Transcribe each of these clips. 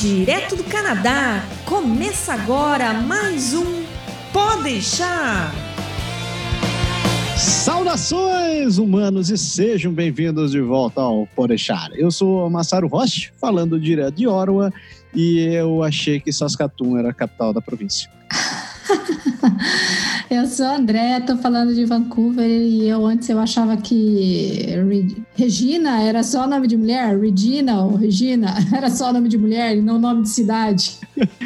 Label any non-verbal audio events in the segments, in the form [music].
Direto do Canadá, começa agora mais um Pode deixar. Saudações, humanos, e sejam bem-vindos de volta ao Pode deixar. Eu sou Massaro Roche, falando direto de Ottawa, e eu achei que Saskatoon era a capital da província. [laughs] eu sou a André, tô falando de Vancouver e eu antes eu achava que Regina era só nome de mulher, Regina ou Regina [laughs] era só nome de mulher e não nome de cidade.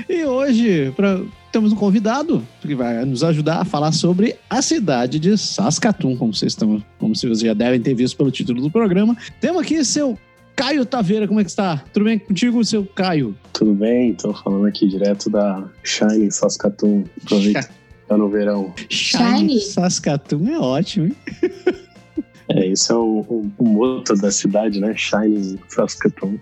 e hoje, pra, temos um convidado que vai nos ajudar a falar sobre a cidade de Saskatoon, como vocês estão, como vocês já devem ter visto pelo título do programa. Temos aqui seu Caio Taveira, como é que está? Tudo bem contigo, seu Caio? Tudo bem, estou falando aqui direto da Shine Saskatoon. Aproveita tá no verão. Shine Saskatoon é ótimo, hein? É, esse é o, o, o moto da cidade, né? Shine Saskatoon.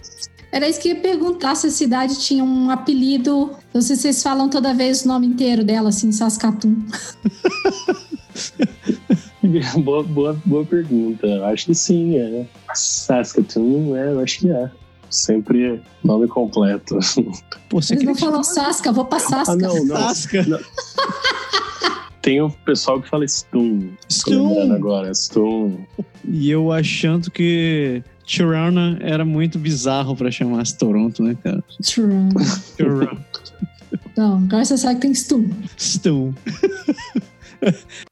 Era isso que eu ia perguntar se a cidade tinha um apelido. Não sei se vocês falam toda vez o nome inteiro dela, assim, Saskatoon. [laughs] [laughs] boa, boa, boa pergunta. Acho que sim, é. Saskatoon, é, eu acho que é. Sempre nome completo. [laughs] Pô, você Eles não falam Sasca, vou pra Sasca. Ah, não, não. Sasca. Não. Tem o pessoal que fala Stoom. Stoom. agora, Stoom. E eu achando que Toronto era muito bizarro pra chamar Toronto, né, cara? Toronto. Toronto. Então, agora você sabe que tem Stoom. [laughs]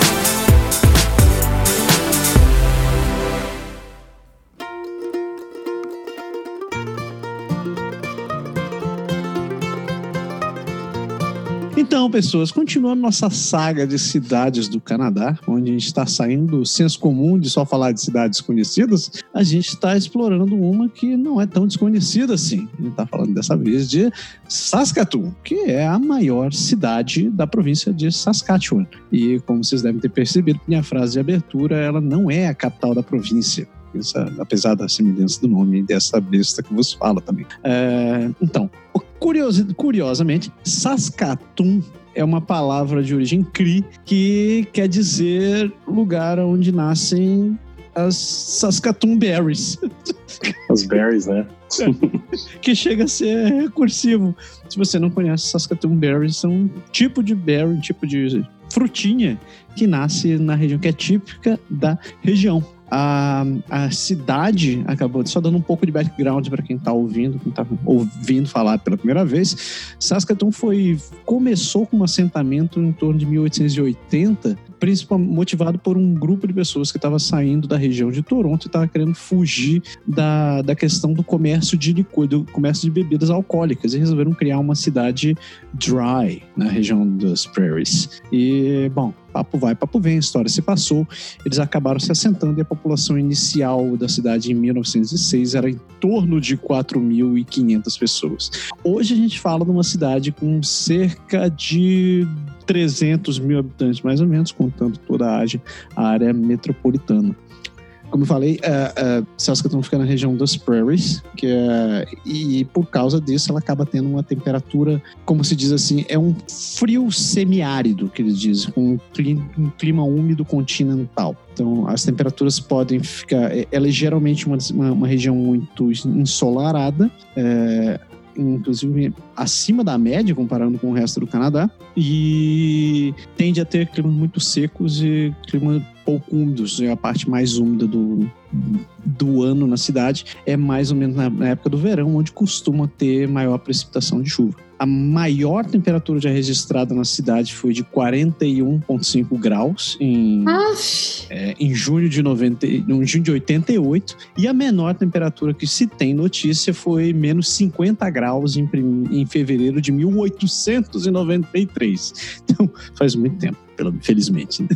Então, pessoas, continuando nossa saga de cidades do Canadá, onde a gente está saindo do senso comum de só falar de cidades conhecidas, a gente está explorando uma que não é tão desconhecida assim. A gente está falando dessa vez de Saskatoon, que é a maior cidade da província de Saskatchewan. E como vocês devem ter percebido, minha frase de abertura, ela não é a capital da província. Apesar da semelhança do nome dessa besta que vos fala também. É, então, curiosamente, Saskatoon é uma palavra de origem Cri que quer dizer lugar onde nascem as Saskatoon Berries. [laughs] As berries, né? [laughs] que chega a ser recursivo. Se você não conhece Saskatoon Berries, são um tipo de berry, um tipo de frutinha que nasce na região que é típica da região a, a cidade acabou só dando um pouco de background para quem está ouvindo, quem está ouvindo falar pela primeira vez. Saskatoon foi começou com um assentamento em torno de 1880, principalmente motivado por um grupo de pessoas que estava saindo da região de Toronto e estava querendo fugir da, da questão do comércio de licor, do comércio de bebidas alcoólicas e resolveram criar uma cidade dry na região das prairies. E bom, papo vai, papo vem, a história se passou, eles acabaram se assentando e a população inicial da cidade em 1906 era em torno de 4.500 pessoas. Hoje a gente fala de uma cidade com cerca de 300 mil habitantes, mais ou menos, contando toda a área metropolitana como eu falei, uh, uh, Saskatoon fica na região das prairies, que é, e por causa disso ela acaba tendo uma temperatura, como se diz assim, é um frio semiárido, que eles dizem, com um clima, um clima úmido continental. Então, as temperaturas podem ficar. É, ela é geralmente uma, uma, uma região muito ensolarada. É, inclusive acima da média comparando com o resto do Canadá e tende a ter climas muito secos e clima pouco úmidos, é a parte mais úmida do, do ano na cidade é mais ou menos na, na época do verão, onde costuma ter maior precipitação de chuva. A maior temperatura já registrada na cidade foi de 41,5 graus em, é, em junho de 90, em junho de 88 e a menor temperatura que se tem notícia foi menos 50 graus em, em fevereiro de 1893. Então faz muito tempo, felizmente. né? [laughs]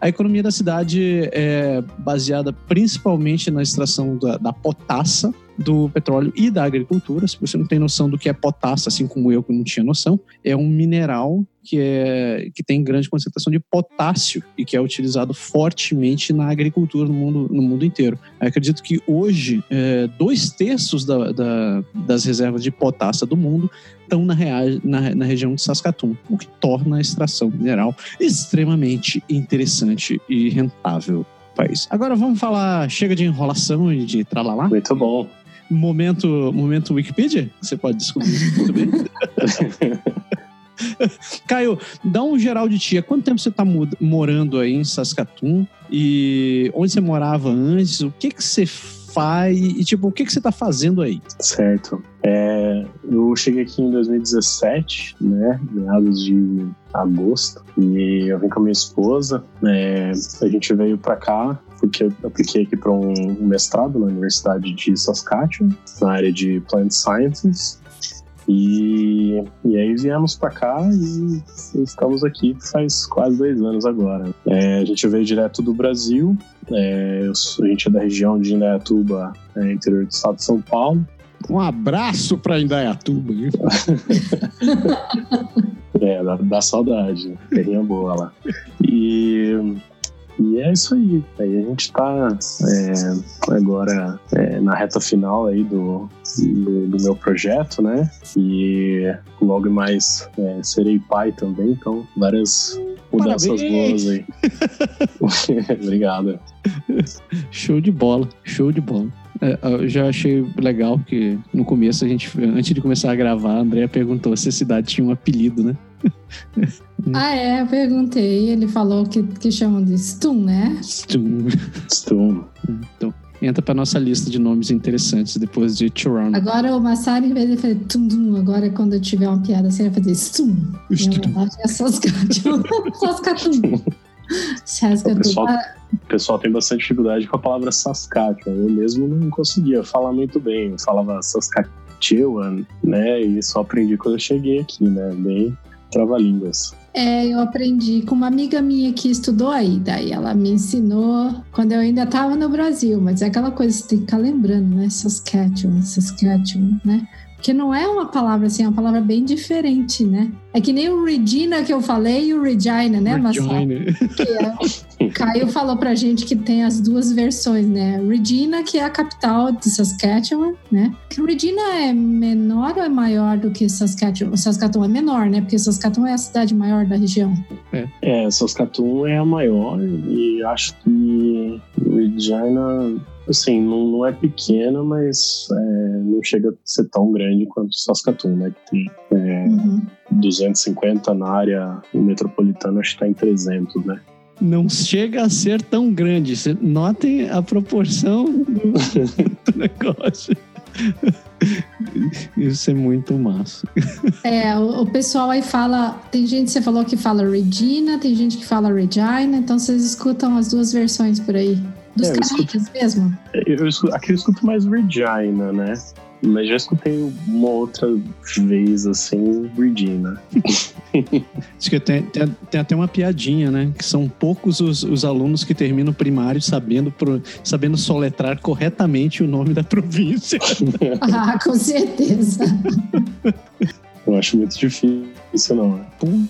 A economia da cidade é baseada principalmente na extração da, da potassa do petróleo e da agricultura. Se você não tem noção do que é potassa, assim como eu que não tinha noção, é um mineral que, é, que tem grande concentração de potássio e que é utilizado fortemente na agricultura no mundo, no mundo inteiro. Eu acredito que hoje, é, dois terços da- da- das reservas de potássio do mundo estão na, rea- na- na região de Saskatoon, o que torna a extração mineral extremamente interessante e rentável país. Agora vamos falar, chega de enrolação e de tralalá. Muito bom. Momento, momento Wikipedia, você pode descobrir isso muito bem. [laughs] Caio, dá um geral de ti. Há quanto tempo você está morando aí em Saskatoon? E onde você morava antes? O que que você faz? E tipo, o que que você está fazendo aí? Certo. É, eu cheguei aqui em 2017, né? Meados de agosto. E eu vim com a minha esposa. é, a gente veio pra cá porque eu apliquei aqui para um mestrado na Universidade de Saskatchewan, na área de Plant Sciences. E, e aí viemos pra cá e estamos aqui faz quase dois anos agora. É, a gente veio direto do Brasil, é, a gente é da região de Indaiatuba, é, interior do estado de São Paulo. Um abraço para Indaiatuba. viu? [laughs] É, dá, dá saudade, terrinha boa lá. E, e é isso aí. Aí a gente tá é, agora é, na reta final aí do, do, do meu projeto, né? E logo mais é, serei pai também, então várias mudanças boas aí. [laughs] Obrigado. Show de bola, show de bola. É, eu já achei legal que no começo a gente, antes de começar a gravar, a Andrea perguntou se a cidade tinha um apelido, né? [laughs] Ah, é, eu perguntei. Ele falou que, que chamam de Stun, né? Stum. Estou. Então, entra pra nossa lista de nomes interessantes depois de Toronto. Agora o Massari, em vez de fazer tum tum, agora quando eu tiver uma piada, você vai fazer Stun. Stum. Que é. [laughs] O pessoal- O pessoal tem bastante dificuldade com a palavra Saskatchewan. Eu mesmo não conseguia falar muito bem. Eu falava Saskatchewan, né? E só aprendi quando eu cheguei aqui, né? Bem trava-línguas. É, eu aprendi com uma amiga minha que estudou aí. Daí ela me ensinou quando eu ainda estava no Brasil. Mas é aquela coisa que você tem que ficar lembrando, né? Saskatchewan, Saskatchewan, né? Porque não é uma palavra assim, é uma palavra bem diferente, né? É que nem o Regina que eu falei e o Regina, né? Regina. que é- o Caio falou pra gente que tem as duas versões, né? Regina, que é a capital de Saskatchewan, né? Que Regina é menor ou é maior do que Saskatchewan? Saskatoon é menor, né? Porque Saskatoon é a cidade maior da região. É, Saskatoon é a maior e acho que Regina, assim, não, não é pequena, mas é, não chega a ser tão grande quanto Saskatoon, né? Que tem Uhum. 250 na área metropolitana, acho que tá em 300, né? Não chega a ser tão grande. Notem a proporção do, do [laughs] negócio. Isso é muito massa. É, o, o pessoal aí fala. Tem gente, você falou que fala Regina, tem gente que fala Regina, então vocês escutam as duas versões por aí. Dos É, eu escuto. mesmo? Eu, eu aqui eu escuto mais Regina, né? Mas já escutei uma outra vez, assim, Regina. [laughs] Diz que tem, tem- tem até uma piadinha, né? Que são poucos os, os alunos que terminam o primário sabendo, pro- sabendo soletrar corretamente o nome da província. [laughs] Ah, com certeza. [laughs] Eu acho muito difícil, não. né? Pum.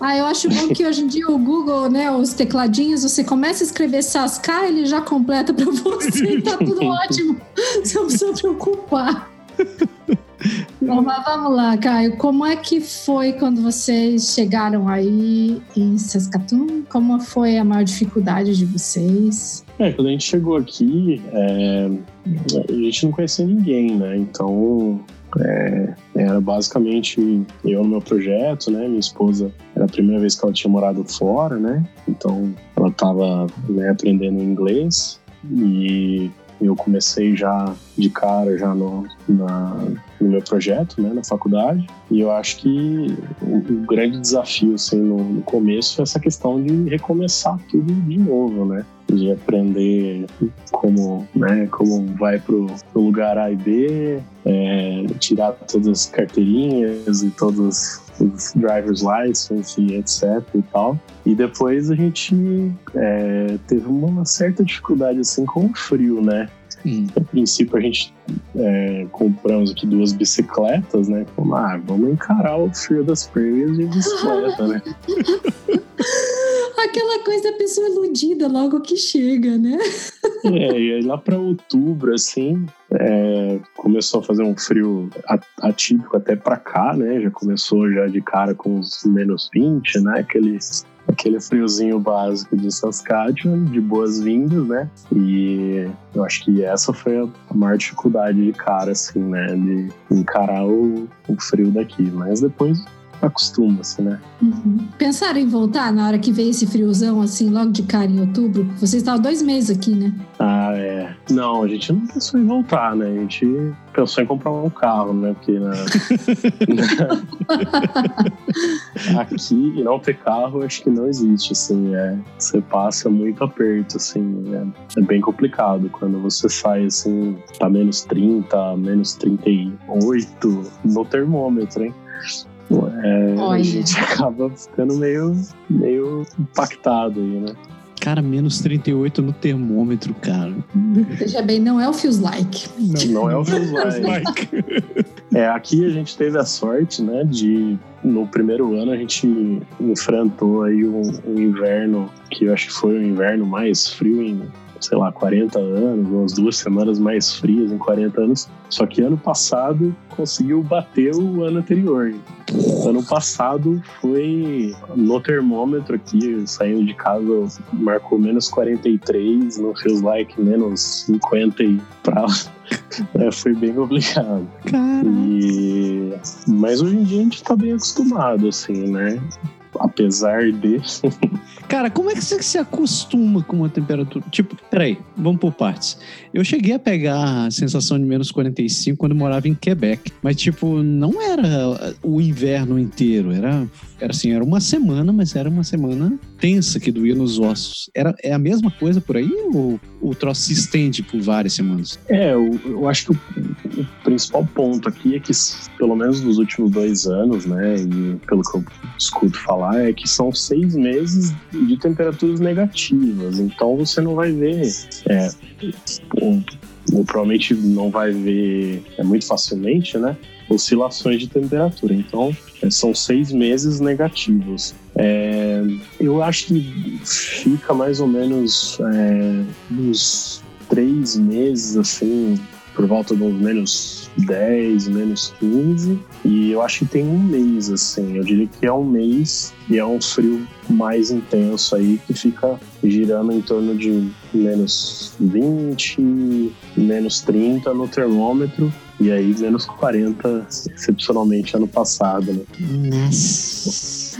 Ah, eu acho bom que hoje em dia o Google, né, os tecladinhos, você começa a escrever Saská, ele já completa pra você e tá tudo [laughs] ótimo. Você não precisa preocupar. Bom, mas vamos lá, Caio. Como é que foi quando vocês chegaram aí em Saskatoon? Como foi a maior dificuldade de vocês? É, quando a gente chegou aqui, é, a gente não conhecia ninguém, né? Então, é, era basicamente eu no meu projeto, né? Minha esposa era a primeira vez que ela tinha morado fora, né? Então, ela estava né, aprendendo inglês e eu comecei já de cara já no, na, no meu projeto, né, na faculdade. E eu acho que o, o grande desafio, assim, no, no, começo foi essa questão de recomeçar tudo de novo, né? De aprender como, né, como vai pro, pro lugar A e B, é, tirar todas as carteirinhas e todos os driver's license e etc e tal. E depois a gente é, teve uma certa dificuldade assim com o frio, né? Hum. A princípio a gente é, compramos aqui duas bicicletas, né? Falamos, ah, vamos encarar o frio das praias de bicicleta, né? [laughs] Aquela coisa da pessoa iludida logo que chega, né? É, e aí lá para outubro, assim, é, começou a fazer um frio atípico até para cá, né? Já começou já de cara com os menos 20, né? Aquele, aquele friozinho básico de Saskatchewan, de boas-vindas, né? E eu acho que essa foi a maior dificuldade de cara, assim, né? De encarar o, o frio daqui. Mas depois acostuma-se, né? Uhum. Pensaram em voltar na hora que veio esse friozão, assim, logo de cara em outubro? Vocês estavam dois meses aqui, né? Ah, é. Não, a gente não pensou em voltar, né? A gente pensou em comprar um carro, né? Porque na... [laughs] aqui, não ter carro, acho que não existe, assim. É, você passa muito aperto, assim. É, é bem complicado. Quando você sai, assim, tá menos 30, menos 38 no termômetro, hein? É, a gente [laughs] acaba ficando meio, meio impactado aí, né? Cara, menos 38 no termômetro, cara. Veja bem, não é o Feels Like. Não, não é o Feels Like. é, aqui a gente teve a sorte, né, de no primeiro ano a gente enfrentou aí um, um inverno que eu acho que foi o inverno mais frio em sei lá, 40 anos, umas duas semanas mais frias em 40 anos. Só que ano passado conseguiu bater o ano anterior. Ano passado foi no termômetro aqui, saindo de casa, marcou menos 43, não feels like menos 50 e pra [laughs] é, foi bem complicado. E... Mas hoje em dia a gente tá bem acostumado, assim, né? Apesar de. Cara, como é que você se acostuma com uma temperatura? Tipo, peraí, vamos por partes. Eu cheguei a pegar a sensação de menos 45 quando morava em Quebec, mas, tipo, não era o inverno inteiro, era, era assim, era uma semana, mas era uma semana tensa que doía nos ossos. Era, é a mesma coisa por aí ou o troço se estende por várias semanas? É, eu, eu acho que o, o principal ponto aqui é que, pelo menos nos últimos dois anos, né, e pelo que eu escuto falar, é que são seis meses de temperaturas negativas. Então você não vai ver. É, ou, provavelmente não vai ver é, muito facilmente, né? Oscilações de temperatura. Então, é, são seis meses negativos. É, eu acho que fica mais ou menos é, uns três meses, assim, por volta uns menos 10, menos 15. E eu acho que tem um mês, assim. Eu diria que é um mês e é um frio mais intenso aí, que fica girando em torno de menos 20, menos 30 no termômetro. E aí, menos 40, excepcionalmente, ano passado, né? Nossa.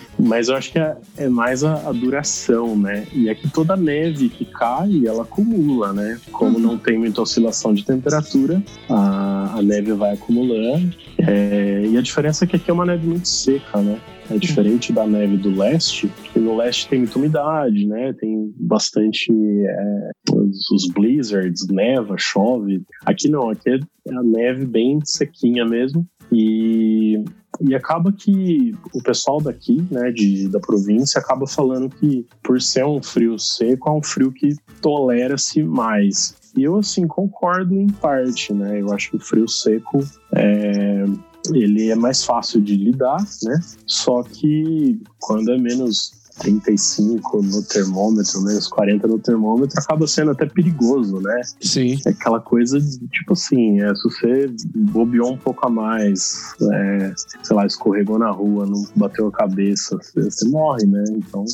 [laughs] Mas eu acho que é, é mais a, a, duração, né? E aqui é toda neve que cai, ela acumula, né? Como uhum. não tem muita oscilação de temperatura, a, a neve vai acumulando. É, e a diferença é que aqui é uma neve muito seca, né? É diferente da neve do leste, que no leste tem muita umidade, né? Tem bastante é, os, os, blizzards, neva, chove. Aqui não, aqui é a neve bem sequinha mesmo. E e acaba que o pessoal daqui, né, de, da província, acaba falando que por ser um frio seco, é um frio que tolera-se mais. E eu, assim, concordo em parte, né? Eu acho que o frio seco é, ele é mais fácil de lidar, né? Só que quando é menos 35 no termômetro, menos 40 no termômetro, acaba sendo até perigoso, né? Sim. É aquela coisa de, tipo assim, é, se você bobeou um pouco a mais, é, sei lá, escorregou na rua, não bateu a cabeça, você, você morre, né? Então,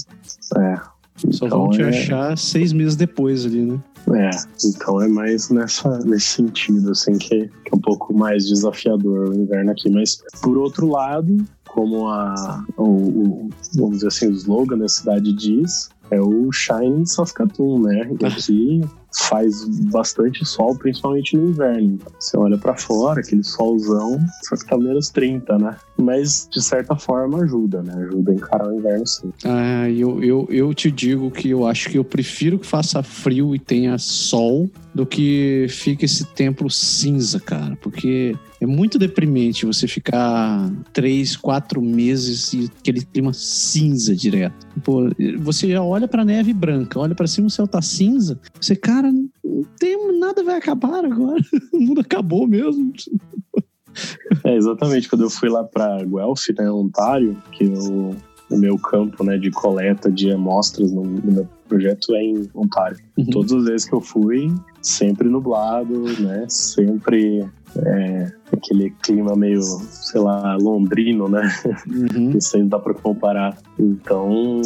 é. Só então, vão te é... achar seis meses depois ali, né? É, então é mais nessa, nesse sentido, assim, que, que é um pouco mais desafiador o inverno aqui. Mas, por outro lado, como a, o, o, vamos dizer assim, o slogan da cidade diz, é o Shine Saskatoon, né? [laughs] Aqui faz bastante sol, principalmente no inverno. Você olha para fora, aquele solzão, só que tá menos 30, né? Mas de certa forma ajuda, né? Ajuda a encarar o inverno sim. Ah, eu, eu, eu te digo que eu acho que eu prefiro que faça frio e tenha sol do que fique esse tempo cinza, cara. Porque é muito deprimente você ficar três, quatro meses e aquele clima cinza direto. Pô, você olha pra neve branca, olha para cima, o céu tá cinza. Você, cara, não tem, nada vai acabar agora. [laughs] O mundo acabou mesmo. É, exatamente. Quando eu fui lá pra Guelph, né, Ontário, que eu o meu campo né, de coleta de amostras no, no meu projeto é em Ontário. Uhum. Todas as vezes que eu fui, sempre nublado, né? Sempre é, aquele clima meio, sei lá, londrino, né? Uhum. Não sei se dá para comparar. Então,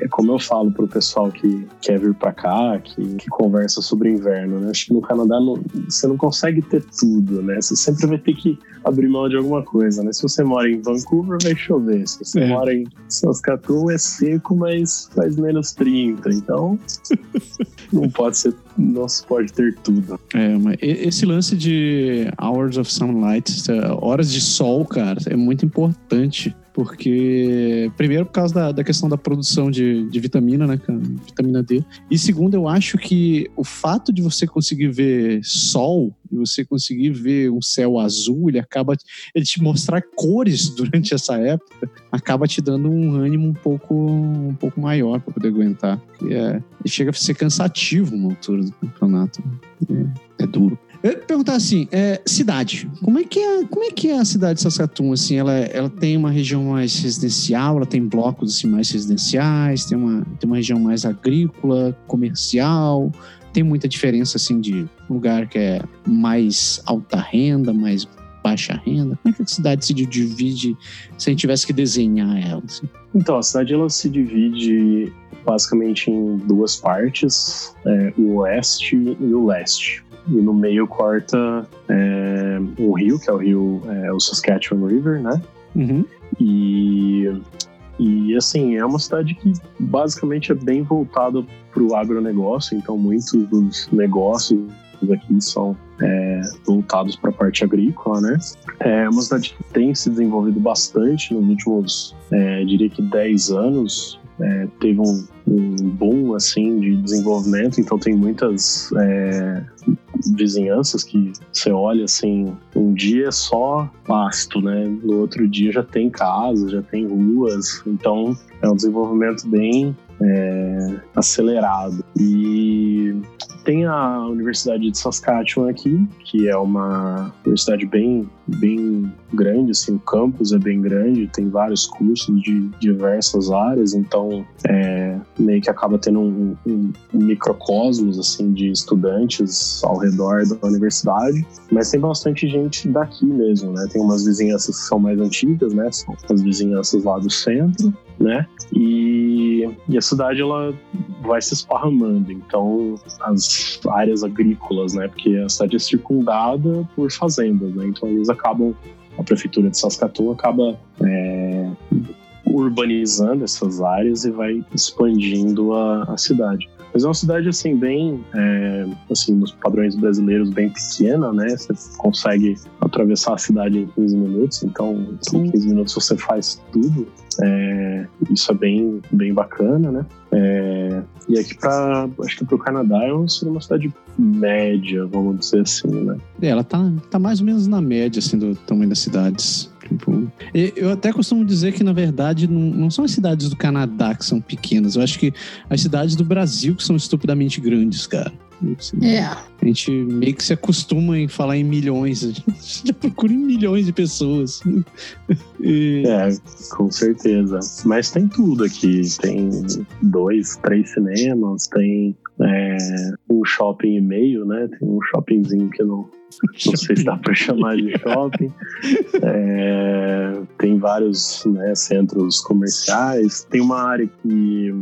é como eu falo pro pessoal que quer vir para cá, que, que, conversa sobre inverno, né? Acho que no Canadá não, você não consegue ter tudo, né? Você sempre vai ter que abrir mão de alguma coisa, né? Se você mora em Vancouver, vai chover. Se você é. mora em Saskatoon, é seco, mas faz menos 30. Então, [laughs] não pode ser, não se pode ter tudo. É, mas esse lance de Hours of Sunlight, horas de sol, cara, é muito importante porque, primeiro, por causa da, da questão da produção de, de vitamina, né, Vitamina D. E segundo, eu acho que o fato de você conseguir ver sol e você conseguir ver um céu azul, ele acaba. Ele te mostrar cores [laughs] durante essa época, acaba te dando um ânimo um pouco, um pouco maior para poder aguentar. E é, chega a ser cansativo uma altura do campeonato. É, é duro. Eu ia perguntar assim, é, cidade. Como é que é, como é que é a cidade de Saskatoon? Assim, ela, ela tem uma região mais residencial, ela tem blocos assim mais residenciais, tem uma, tem uma região mais agrícola, comercial. Tem muita diferença assim de lugar que é mais alta renda, mais baixa renda. Como é que a cidade se divide se a gente tivesse que desenhar ela? Assim? Então, a cidade ela se divide basicamente em duas partes, é, o oeste e o leste e no meio corta é, um rio, que é o rio, é, o Saskatchewan River, né? Uhum. E, e assim, é uma cidade que basicamente é bem voltada para o agronegócio, então muitos dos negócios aqui são é, voltados para a parte agrícola, né? É uma cidade que tem se desenvolvido bastante nos últimos, é, diria que 10 anos, é, teve um, um boom assim de desenvolvimento, então tem muitas é, vizinhanças que você olha assim, um dia é só pasto, né? No outro dia já tem casas, já tem ruas, então é um desenvolvimento bem é, acelerado. E tem a Universidade de Saskatchewan aqui, que é uma universidade bem, bem grande, assim, o campus é bem grande, tem vários cursos de diversas áreas, então é, meio que acaba tendo um, um, microcosmos, assim, de estudantes ao redor da universidade, mas tem bastante gente daqui mesmo, né? Tem umas vizinhanças que são mais antigas, né? São as vizinhanças lá do centro, né? E, e a cidade ela vai se esparramando, então as áreas agrícolas, né? Porque a cidade é circundada por fazendas, né? Então eles acabam a prefeitura de Saskatoon acaba é, urbanizando essas áreas e vai expandindo a, a cidade. Mas é uma cidade, assim, bem, é, assim, nos padrões brasileiros, bem pequena, né? Você consegue atravessar a cidade em 15 minutos, então em 15 minutos você faz tudo. É, isso é bem, bem bacana, né? É, e aqui para acho que para o Canadá é uma cidade média, vamos dizer assim, né? É, ela tá, tá mais ou menos na média assim do tamanho das cidades. Tipo, eu até costumo dizer que, na verdade, não, não, são as cidades do Canadá que são pequenas. Eu acho que as cidades do Brasil que são estupidamente grandes, cara. É. A gente meio que se acostuma em falar em milhões. A gente já [laughs] procura em milhões de pessoas. [laughs] E... É, com certeza. Mas tem tudo aqui. Tem dois, três cinemas, tem é, um shopping e meio, né? Tem um shoppingzinho que não, não sei se dá para chamar de shopping. É, tem vários né, centros comerciais. Tem uma área que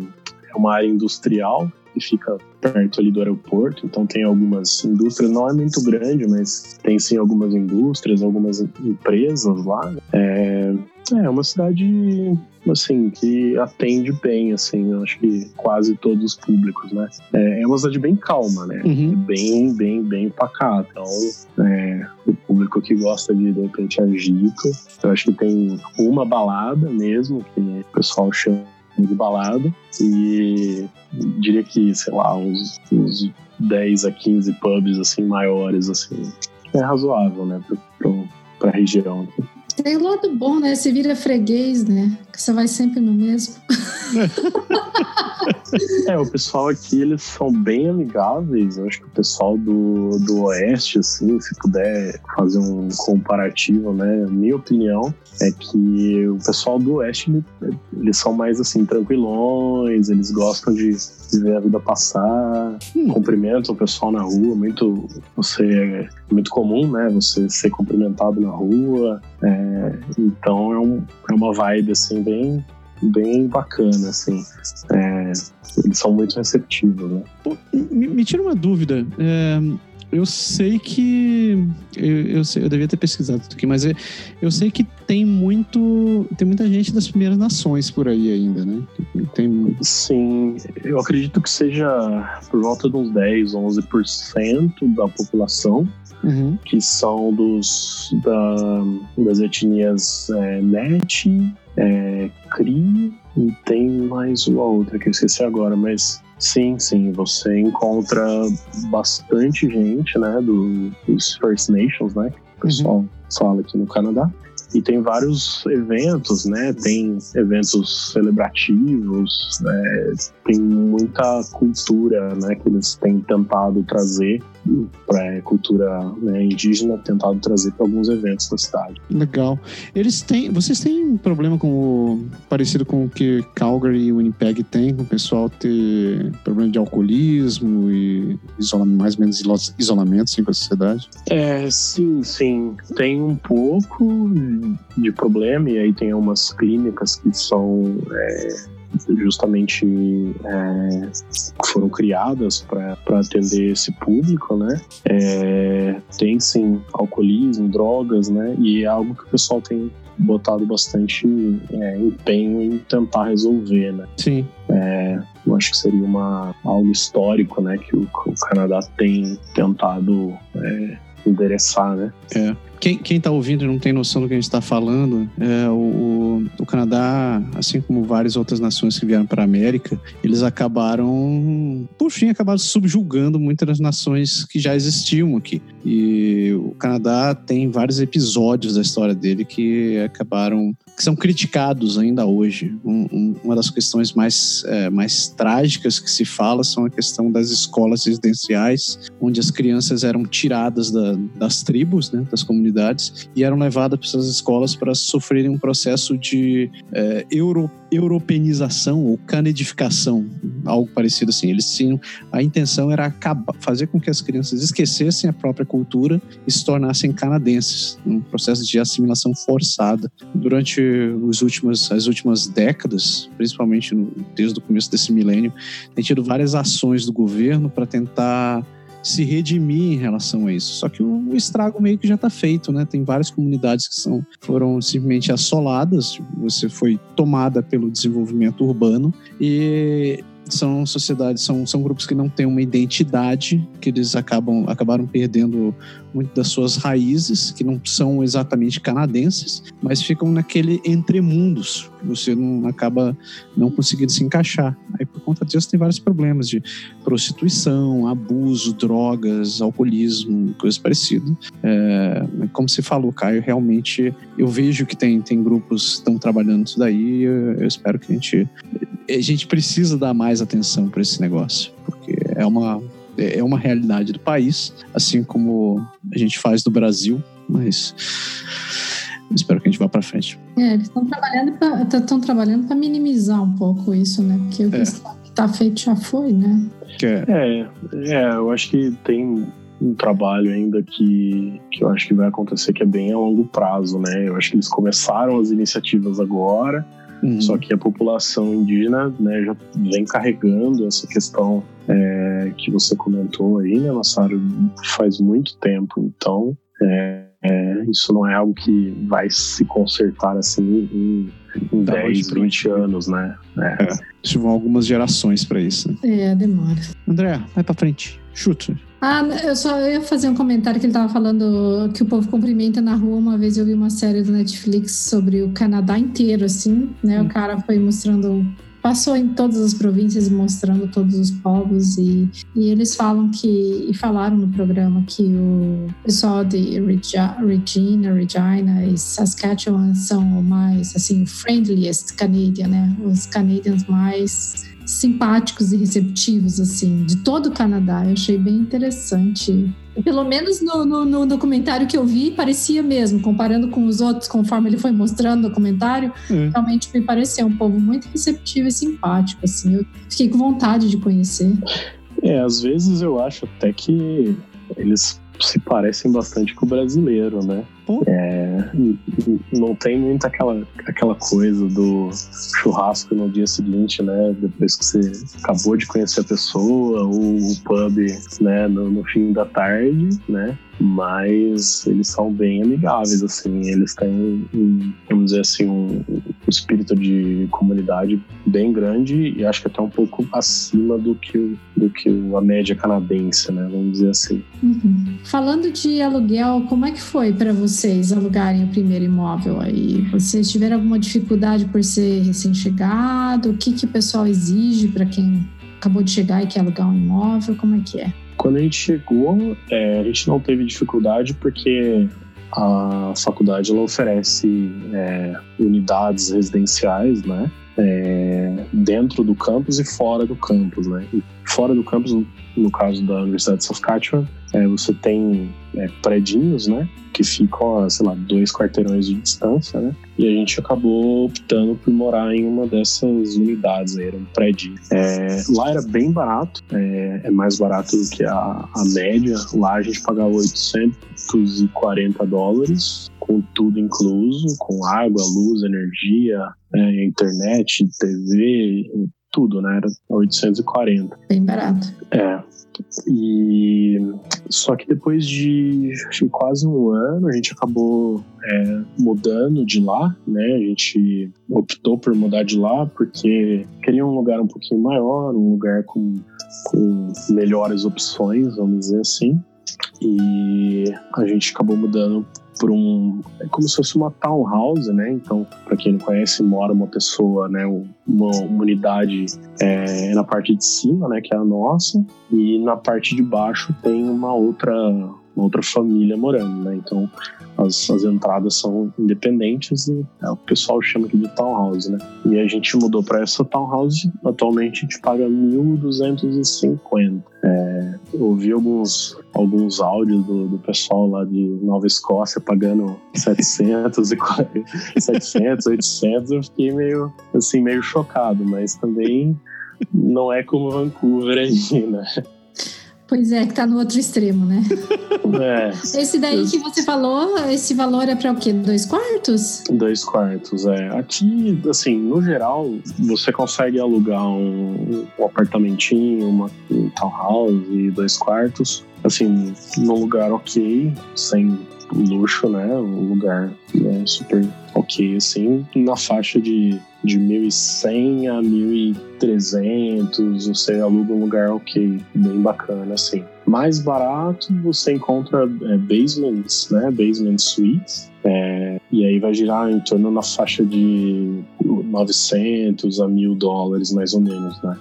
é uma área industrial que fica perto ali do aeroporto, então tem algumas indústrias, não é muito grande, mas tem sim algumas indústrias, algumas empresas lá. É, É uma cidade assim que atende bem, assim, eu acho que quase todos os públicos, né? É, é uma cidade bem calma, né? Uhum. É bem, bem, bem pacata. Então, é, o público que gosta de de repente agito, eu acho que tem uma balada mesmo que o pessoal chama de balada e diria que, sei lá, uns, uns 10 a 15 pubs assim maiores assim. É razoável, né, pra, pra região. Tem lado bom, né? Você vira freguês, né? Você vai sempre no mesmo. [laughs] É, o pessoal aqui, eles são bem amigáveis. Eu acho que o pessoal do, do Oeste, assim, se puder fazer um comparativo, né? Minha opinião é que o pessoal do Oeste, ele- eles são mais, assim, tranquilões, eles gostam de, de ver a vida passar, Hum. cumprimentam o pessoal na rua, muito, você, é muito comum, né? Você ser cumprimentado na rua. É, então, é, um, é uma vibe, assim, bem, bem bacana, assim. É, eles são muito receptivos, né? Me, me tira uma dúvida. É, eu sei que. Eu, eu, sei- eu devia ter pesquisado tudo aqui, mas eu, eu sei que tem muito. Tem muita gente das primeiras nações por aí ainda, né? Tem. Sim, eu acredito que seja por volta de uns 10, 11% da população Uhum. que são dos da- das etnias é, Net, é, Cri e tem mais uma outra que eu esqueci agora, mas sim, sim, você encontra bastante gente, né, do, dos First Nations, né, que o pessoal fala aqui no Canadá. E tem vários eventos, né? Tem eventos celebrativos, né? tem muita cultura, né? Que eles têm tentado trazer para cultura né, indígena, tentado trazer para alguns eventos da cidade. Legal. Eles têm. Vocês têm problema com o. parecido com o que Calgary e Winnipeg têm, com o pessoal ter problema de alcoolismo e isolamento, mais ou menos isolamento assim, com a sociedade? É, sim, sim. Tem um pouco de problema, e aí tem umas clínicas que são é, justamente é, foram criadas para atender esse público, né? É, tem sim alcoolismo, drogas, né? E é algo que o pessoal tem botado bastante é, empenho em tentar resolver, né? Sim. Eu acho que seria uma, algo histórico, né? Que o, que o Canadá tem tentado é, endereçar, né? Quem, quem tá ouvindo e não tem noção do que a gente está falando, é, o, o Canadá, assim como várias outras nações que vieram para a América, eles acabaram, por fim, acabaram subjugando muitas das nações que já existiam aqui. E o Canadá tem vários episódios da história dele que acabaram que são criticados ainda hoje. Um- um- uma das questões mais, é, mais trágicas que se fala são a questão das escolas residenciais, onde as crianças eram tiradas da- das tribos, né, das comunidades, e eram levadas para essas escolas para sofrerem um processo de é, euro, europenização ou canedificação, algo parecido assim. Eles tinham a intenção era acabar, fazer com que as crianças esquecessem a própria cultura e se tornassem canadenses, um processo de assimilação forçada. Durante os últimos, as últimas décadas, principalmente no, desde o começo desse milênio, tem tido várias ações do governo para tentar se redimir em relação a isso. Só que o, estrago meio que já está feito, né? Tem várias comunidades que são, foram simplesmente assoladas, você foi tomada pelo desenvolvimento urbano e são sociedades, são, são grupos que não têm uma identidade, que eles acabam acabaram perdendo muito das suas raízes, que não são exatamente canadenses, mas ficam naquele entremundos. Você não acaba não conseguindo se encaixar. Aí por conta disso tem vários problemas de prostituição, abuso, drogas, alcoolismo, coisas parecidas. É, como você falou, Caio, realmente eu vejo que tem, tem grupos que estão trabalhando isso daí. Eu, eu espero que a gente a gente precisa dar mais atenção para esse negócio, porque é uma é uma realidade do país, assim como a gente faz do Brasil, mas eu espero que a gente vá para frente. É, eles estão trabalhando para estão trabalhando para minimizar um pouco isso, né? Porque o que É. está feito já foi, né? Que é, É, é, eu acho que tem um trabalho ainda que, que eu acho que vai acontecer que é bem a longo prazo, né? Eu acho que eles começaram as iniciativas agora, uhum, só que a população indígena né, já vem carregando essa questão é, que você comentou aí, né, Massaro, faz muito tempo. Então, é, É, isso não é algo que vai se consertar assim em, em Da 10, noite pro 20 anos, né? É. É. Tiveram algumas gerações pra isso. né? É, demora. André, vai pra frente. Chuta. Ah, eu só ia fazer um comentário que ele tava falando que o povo cumprimenta na rua. Uma vez eu vi uma série do Netflix sobre o Canadá inteiro, assim, né? O cara foi mostrando. Passou em todas as províncias mostrando todos os povos e, e eles falam que e falaram no programa que o pessoal de Regi- Regina, Regina e Saskatchewan são o mais assim friendliest Canadian, né? Os Canadians mais simpáticos e receptivos, assim, de todo o Canadá. Eu achei bem interessante. Pelo menos no, no, no documentário que eu vi, parecia mesmo, comparando com os outros, conforme ele foi mostrando o documentário, É. realmente me pareceu um povo muito receptivo e simpático, assim. Eu fiquei com vontade de conhecer. É, às vezes eu acho até que eles se parecem bastante com o brasileiro, né? É, não tem muito aquela, aquela coisa do churrasco no dia seguinte, né? Depois que você acabou de conhecer a pessoa, ou o pub, né? No, no fim da tarde, né? Mas eles são bem amigáveis, assim. Eles têm, vamos dizer assim, um, espírito de comunidade bem grande e acho que até um pouco acima do que, do que a média canadense, né? Vamos dizer assim. Uhum. Falando de aluguel, como é que foi para vocês alugarem o primeiro imóvel aí? Vocês tiveram alguma dificuldade por ser recém-chegado? O que, que o pessoal exige para quem acabou de chegar e quer alugar um imóvel? Como é que é? Quando a gente chegou, é, a gente não teve dificuldade porque a faculdade ela oferece é, unidades residenciais, né? é, dentro do campus e fora do campus, né? E fora do campus, no- caso da Universidade de Saskatchewan, é, você tem é, predinhos, né? Que ficam sei lá, dois quarteirões de distância, né? E a gente acabou optando por morar em uma dessas unidades aí, era um prédio. É, lá era bem barato, é, é mais barato do que a, a média. Lá a gente pagava 840 dólares, com tudo incluso, com água, luz, energia, é, internet, TV, tudo, né? Era 840. Bem barato. É. E só que depois de quase um ano a gente acabou é, mudando de lá, né? A gente optou por mudar de lá porque queria um lugar um pouquinho maior, um lugar com, com melhores opções, vamos dizer assim. E a gente acabou mudando por um é como se fosse uma townhouse, né? Então, para quem não conhece, mora uma pessoa, né? Uma, uma unidade é, na parte de cima, né? Que é a nossa, e na parte de baixo tem uma outra uma outra família morando, né? Então as, as entradas são independentes e é, o pessoal chama aqui de townhouse, né? E a gente mudou para essa townhouse. Atualmente a gente paga 1.250. É, ouvi alguns alguns áudios do, do pessoal lá de Nova Escócia pagando 700 e 700, 800. [laughs] Eu fiquei meio assim meio chocado, mas também não é como Vancouver aí, né? Pois é, que tá no outro extremo, né? [laughs] É, Esse daí que você falou, esse valor é para o quê? Dois quartos? dois quartos, é. Aqui, assim, no geral, você consegue alugar um, um apartamentinho, uma um townhouse e dois quartos, assim, num lugar ok, sem luxo, né? Um lugar né, super ok, assim, na faixa de, de 1.100 a 1.300, você aluga um lugar ok, bem bacana, assim. Mais barato, você encontra é, basements, né? Basement suites, é, e aí vai girar em torno na faixa de 900 a 1.000 dólares, mais ou menos, né?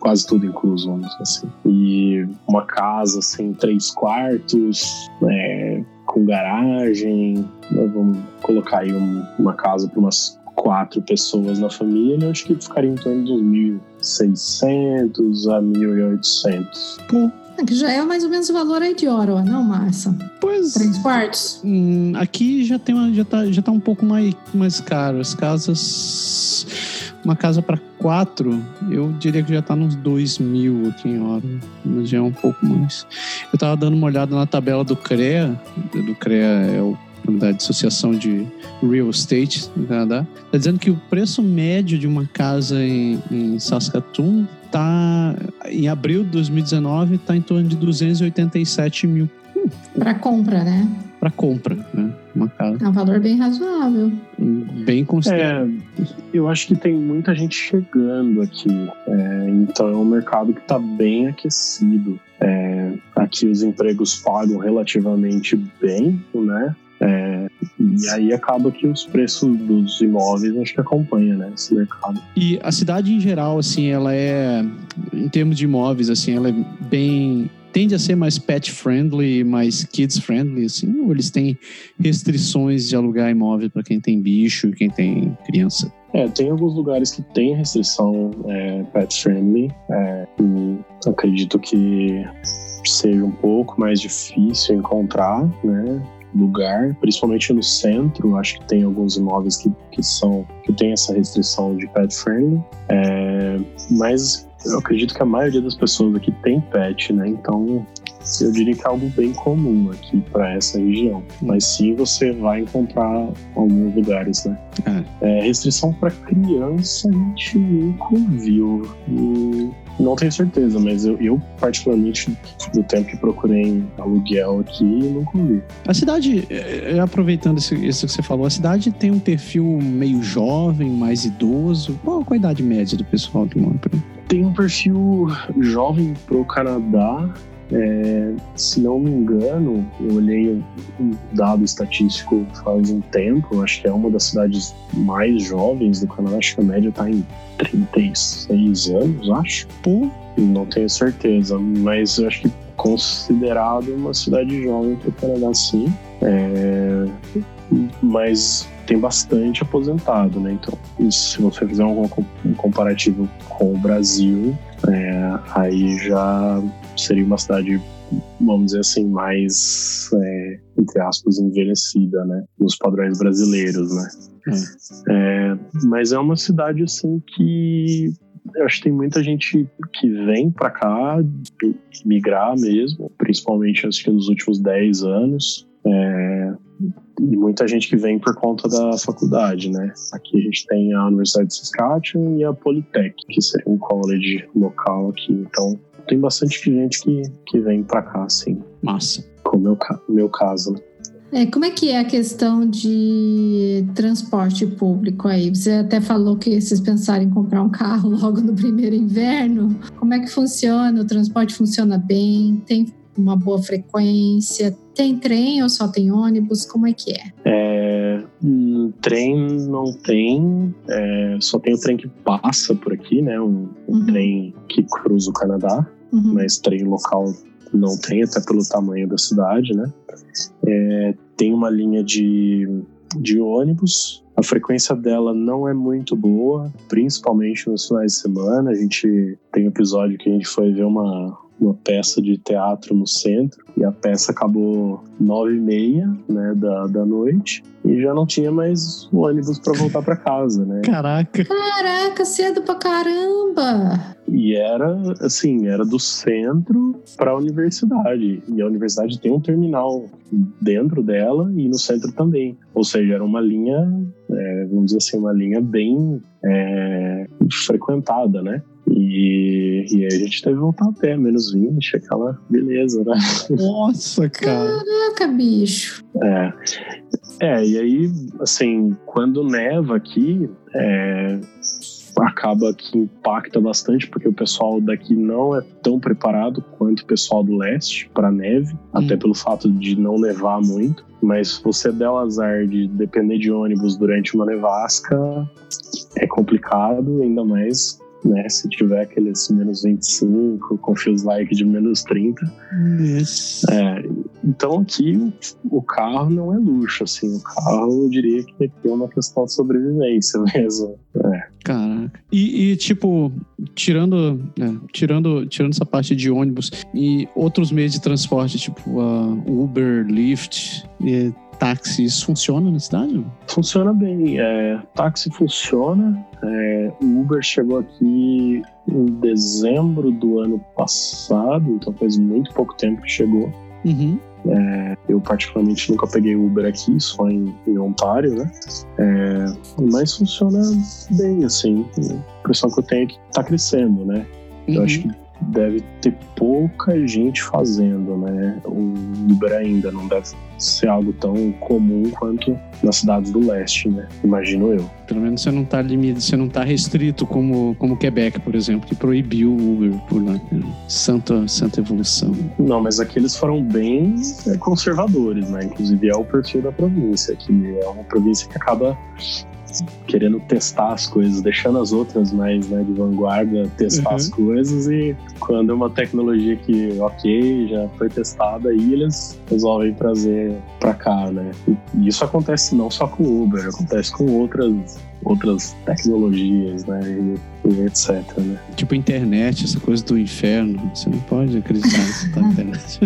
Quase tudo incluso, vamos dizer assim. E uma casa, assim, três quartos, é, com garagem, vamos colocar aí um- uma casa para umas quatro pessoas na família, eu acho que ficaria em torno dos 1.600 a 1.800. Pô, É, que já é mais ou menos o valor aí de Ottawa, não, Massa? pois. Três quartos? Hum, aqui já tem uma, já tá, já tá um pouco mais, mais caro. As casas. Uma casa para quatro, eu diria que já tá nos dois mil aqui em hora. Mas já é um pouco mais. Eu tava dando uma olhada na tabela do CREA. Do CREA é o, verdade, Associação de Real Estate no Canadá. Tá dizendo que o preço médio de uma casa em, em Saskatoon tá. Em abril de 2019, tá em torno de 287 mil Para compra, né? para compra, né? Uma casa É um valor bem razoável. bem considerável. É, eu acho que tem muita gente chegando aqui. É, então é um mercado que está bem aquecido. É, aqui os empregos pagam relativamente bem, né? É, e aí acaba que os preços dos imóveis acho que acompanha, né? Esse mercado. E a cidade em geral, assim, ela é, em termos de imóveis, assim, ela é bem tende a ser mais pet friendly, mais kids friendly, assim, ou eles têm restrições de alugar imóvel para quem tem bicho e quem tem criança? É, tem alguns lugares que tem restrição é, pet friendly. É, acredito que seja um pouco mais difícil encontrar, né? Lugar, principalmente no centro, acho que tem alguns imóveis que, que são que tem essa restrição de pet friendly, é, mas eu acredito que a maioria das pessoas aqui tem pet, né? Então eu diria que é algo bem comum aqui para essa região. Mas sim, você vai encontrar alguns lugares, né? É, restrição para criança a gente nunca ouviu. E não tenho certeza, mas eu, eu, particularmente, do tempo que procurei aluguel aqui, nunca ouvi. A cidade, é, aproveitando isso, isso que você falou, a cidade tem um perfil meio jovem, mais idoso. Qual a idade média do pessoal que mora por aí? Tem um perfil jovem pro Canadá, é, se não me engano, eu olhei um dado estatístico faz um tempo, acho que é uma das cidades mais jovens do Canadá, acho que a média está em 36 anos, acho. Não tenho certeza, mas acho que considerado uma cidade jovem para o Canadá, sim. É, mas tem bastante aposentado, né? Então, se você fizer um, um comparativo com o Brasil, é, aí já seria uma cidade, vamos dizer assim, mais, é, entre aspas, envelhecida, né? Nos padrões brasileiros, né? É, mas é uma cidade, assim, que eu acho que tem muita gente que vem para cá migrar mesmo, principalmente acho que nos últimos 10 anos. É, e muita gente que vem por conta da faculdade, né? Aqui a gente tem a Universidade de Saskatchewan e a Polytech, que seria um college local aqui. Então, tem bastante gente que, que vem para cá, assim. Massa. Como meu, meu caso, né? É, como é que é a questão de transporte público aí? Você até falou que vocês pensaram em comprar um carro [laughs] logo no primeiro inverno. Como é que funciona? O transporte funciona bem? Tem uma boa frequência? Tem trem ou só tem ônibus? Como é que é? é um, trem não tem, é, só tem o trem que passa por aqui, né? Um, um uhum. trem que cruza o Canadá, uhum. mas trem local não tem, até pelo tamanho da cidade, né? É, tem uma linha de, de ônibus. A frequência dela não é muito boa, principalmente nos finais de semana. A gente tem um episódio que a gente foi ver uma, uma peça de teatro no centro e a peça acabou nove e meia né, da, da noite e já não tinha mais ônibus para voltar para casa, né? Caraca! Caraca, cedo pra caramba! E era assim, era do centro para a universidade. E a universidade tem um terminal dentro dela e no centro também. Ou seja, era uma linha, é, vamos dizer assim, uma linha bem é, frequentada, né? E, e aí a gente teve que voltar a pé, menos 20, aquela beleza, né? Nossa, cara. Caraca, bicho. É. É, e aí, assim, quando neva aqui, é, acaba que impacta bastante, porque o pessoal daqui não é tão preparado quanto o pessoal do leste para neve, hum. até pelo fato de não nevar muito. Mas se você der o azar de depender de ônibus durante uma nevasca, é complicado, ainda mais né? Se tiver aqueles menos 25, com feels like de menos 30. Isso. É, então aqui o carro não é luxo, assim. O carro eu diria que aqui é uma questão de sobrevivência [laughs] mesmo. É. Caraca. E, e, tipo, tirando, né, tirando, tirando essa parte de ônibus e outros meios de transporte, tipo uh, Uber, Lyft, e táxi, isso funciona na cidade? Funciona bem. É, táxi funciona. É, o Uber chegou aqui em dezembro do ano passado, então faz muito pouco tempo que chegou. Uhum. É, eu particularmente nunca peguei Uber aqui, só em, em Ontário, né? É, mas funciona bem, assim. A impressão que eu tenho é que tá crescendo, né? Uhum. Eu acho que deve ter pouca gente fazendo, né? O Uber ainda não deve ser algo tão comum quanto nas cidades do leste, né? Imagino eu. Pelo menos você não tá limite, você não tá restrito como, como Quebec, por exemplo, que proibiu o Uber por lá. Santa, santa evolução. Não, mas aqui eles foram bem é, conservadores, né? Inclusive é o perfil da província, que é uma província que acaba querendo testar as coisas, deixando as outras mais né, de vanguarda testar uhum. as coisas e quando é uma tecnologia que, ok, já foi testada, aí eles resolvem trazer para cá, né? E isso acontece não só com o Uber, acontece com outras outras tecnologias, né? E, e, etc, né? Tipo internet, essa coisa do inferno. Você não pode acreditar nisso na internet.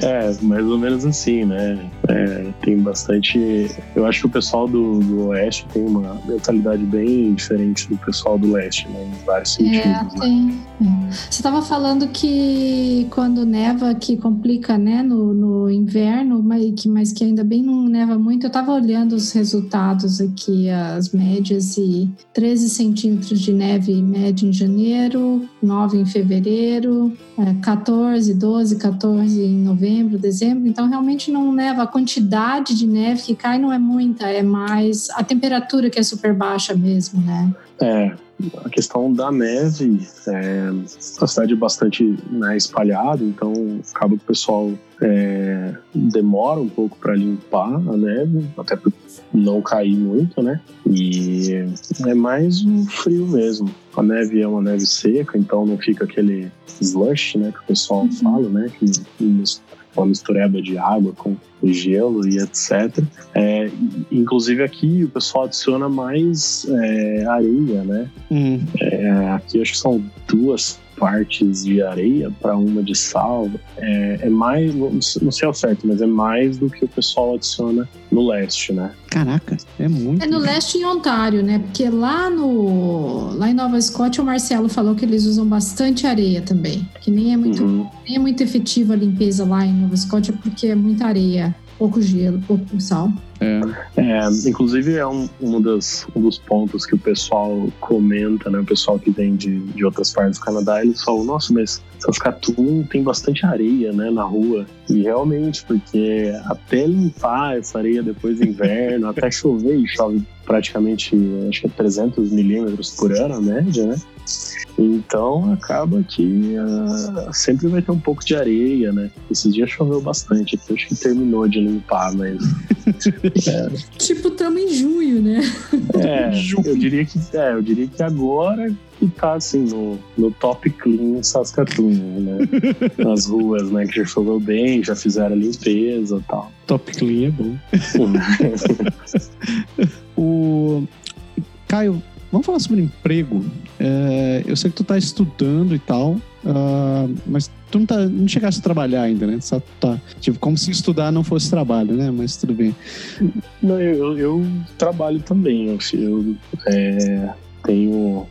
[laughs] é, mais ou menos assim, né? É, tem bastante. Eu acho que o pessoal do, do Oeste tem uma mentalidade bem diferente do pessoal do Leste, né? Em vários sentidos. É, tem. Você estava falando que quando neva, que complica, né, no, no inverno, mas que, mas que ainda bem não neva muito. Eu estava olhando os resultados aqui, as médias, e 13 centímetros de neve média em janeiro, 9 em fevereiro, 14, 12, 14 em novembro, dezembro. Então, realmente não neva. A quantidade de neve que cai não é muita, é mais a temperatura que é super baixa mesmo, né? É, a questão da neve, é, a cidade é bastante né, espalhada, então acaba que o pessoal é, demora um pouco para limpar a neve, até por não cair muito, né? E é mais o frio mesmo. A neve é uma neve seca, então não fica aquele slush, né, que o pessoal uhum. fala, né? Que uma mistureba de água com gelo e etc. É, inclusive aqui o pessoal adiciona mais é, areia, né? Uhum. É, aqui acho que são duas partes de areia para uma de sal é, é, mais, não sei ao certo, mas é mais do que o pessoal adiciona no leste, né? Caraca, é muito. É no leste em Ontário, né? Porque lá no lá em Nova Escócia o Marcelo falou que eles usam bastante areia também, que nem é muito uhum. nem é muito efetiva a limpeza lá em Nova Escócia porque é muita areia pouco gelo, pouco sal. É. é inclusive é um, um, dos, um dos pontos que o pessoal comenta, né? O pessoal que vem de, de outras partes do Canadá, eles falam, nossa, mas Saskatoon tem bastante areia, né, na rua. E realmente, porque até limpar essa areia depois do inverno, [laughs] até chover, e chove praticamente, acho que é 300 milímetros por ano, a média, né? Então acaba que uh, sempre vai ter um pouco de areia, né? Esses dias choveu bastante aqui, acho que terminou de limpar, mas. [laughs] é. Tipo, estamos em junho, né? É, eu diria que, é, eu diria que agora que tá assim no, no top clean Saskatoon, né? [laughs] Nas ruas, né? Que já choveu bem, já fizeram a limpeza e tal. Top clean é bom. [laughs] o Caio, Vamos falar sobre emprego. É, eu sei que tu tá estudando e tal, uh, mas tu não, tá, não chegaste a trabalhar ainda, né? Só tá, tipo, como se estudar não fosse trabalho, né? Mas tudo bem. Não, eu, eu trabalho também. Eu, eu é, tenho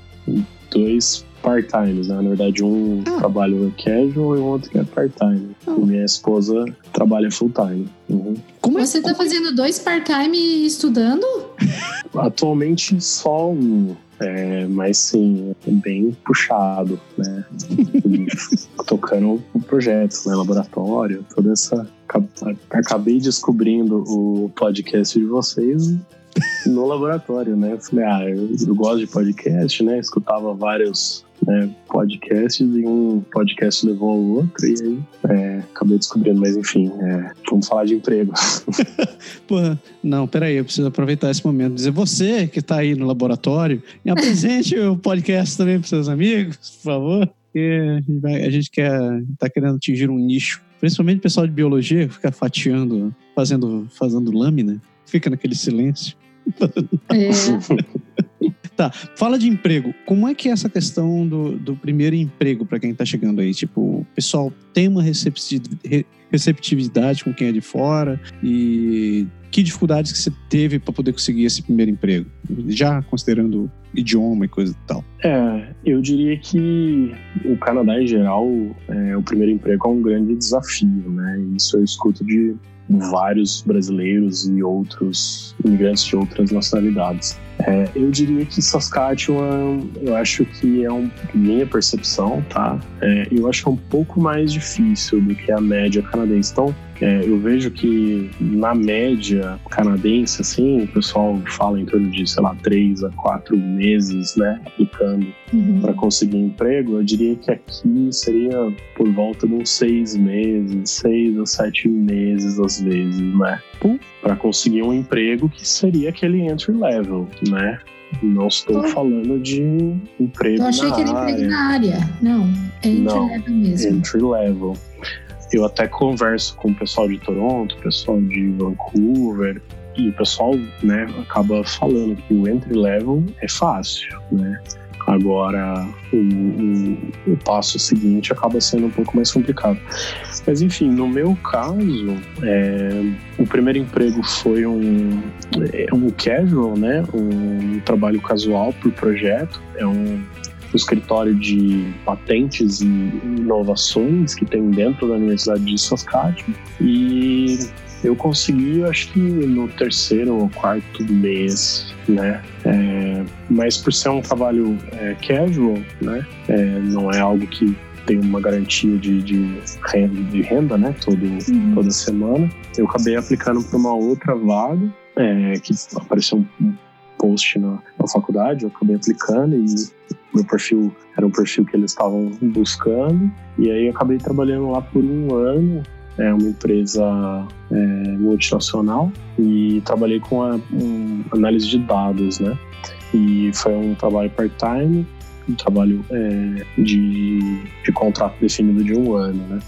dois part-times, né? Na verdade, um ah. trabalho casual e o outro que é part-time. Ah. Minha esposa trabalha full-time. Uhum. Como é Você tá fazendo dois part-time estudando? Atualmente só um. É, mas sim, bem puxado, né? [laughs] tocando o projeto, né? Laboratório, toda essa. Acabei descobrindo o podcast de vocês no laboratório, né? Falei, ah, eu, eu, gosto de podcast, né? Escutava vários né, podcasts e um podcast levou ao outro e aí é, acabei descobrindo, mas enfim, é, vamos falar de emprego. [laughs] Porra, não, peraí, eu preciso aproveitar esse momento dizer você que está aí no laboratório e apresente o podcast também para seus amigos, por favor, porque a gente, quer, tá querendo atingir um nicho, principalmente o pessoal de biologia que fica fatiando, fazendo, fazendo lâmina, fica naquele silêncio. É. Tá, fala de emprego. Como é que é essa questão do, do primeiro emprego para quem tá chegando aí? Tipo, o pessoal tem uma receptividade com quem é de fora e que dificuldades que você teve para poder conseguir esse primeiro emprego? Já considerando idioma e coisa e tal. É, eu diria que o Canadá em geral, é, o primeiro emprego é um grande desafio, né? Isso eu escuto de vários brasileiros e outros imigrantes de outras nacionalidades. É, eu diria que Saskatchewan, eu acho que é um, minha percepção, tá? É, eu acho que é um pouco mais difícil do que a média canadense. Então, é, eu vejo que na média canadense, assim, o pessoal fala em torno de, sei lá, três a quatro meses, né, aplicando Uhum. para conseguir emprego. Eu diria que aqui seria por volta de uns seis meses, seis a sete meses às vezes, né, para conseguir um emprego que seria aquele entry level, né. Não estou Oh. falando de emprego Eu achei na que era área emprego na área. Não, é entry Não, level mesmo. entry level. Eu até converso com o pessoal de Toronto, o pessoal de Vancouver, e o pessoal, né, acaba falando que o entry level é fácil, né? Agora, o, o- o passo seguinte acaba sendo um pouco mais complicado. Mas, enfim, no meu caso, é, o primeiro emprego foi um, é um casual, né? Um trabalho casual por projeto. É um o escritório de patentes e inovações que tem dentro da Universidade de Saskatchewan. E eu consegui, acho que no terceiro ou quarto mês, né? É, mas por ser um trabalho é, casual, né? É, não é algo que tem uma garantia de, de, renda, de renda, né? Todo, Uhum. toda semana. Eu acabei aplicando para uma outra vaga é, que apareceu um post na, na faculdade, eu acabei aplicando e meu perfil era um perfil que eles estavam buscando e aí eu acabei trabalhando lá por um ano é uma empresa é, multinacional e trabalhei com a um, análise de dados, né? E foi um trabalho part-time, um trabalho é, de, de contrato definido de um ano, né?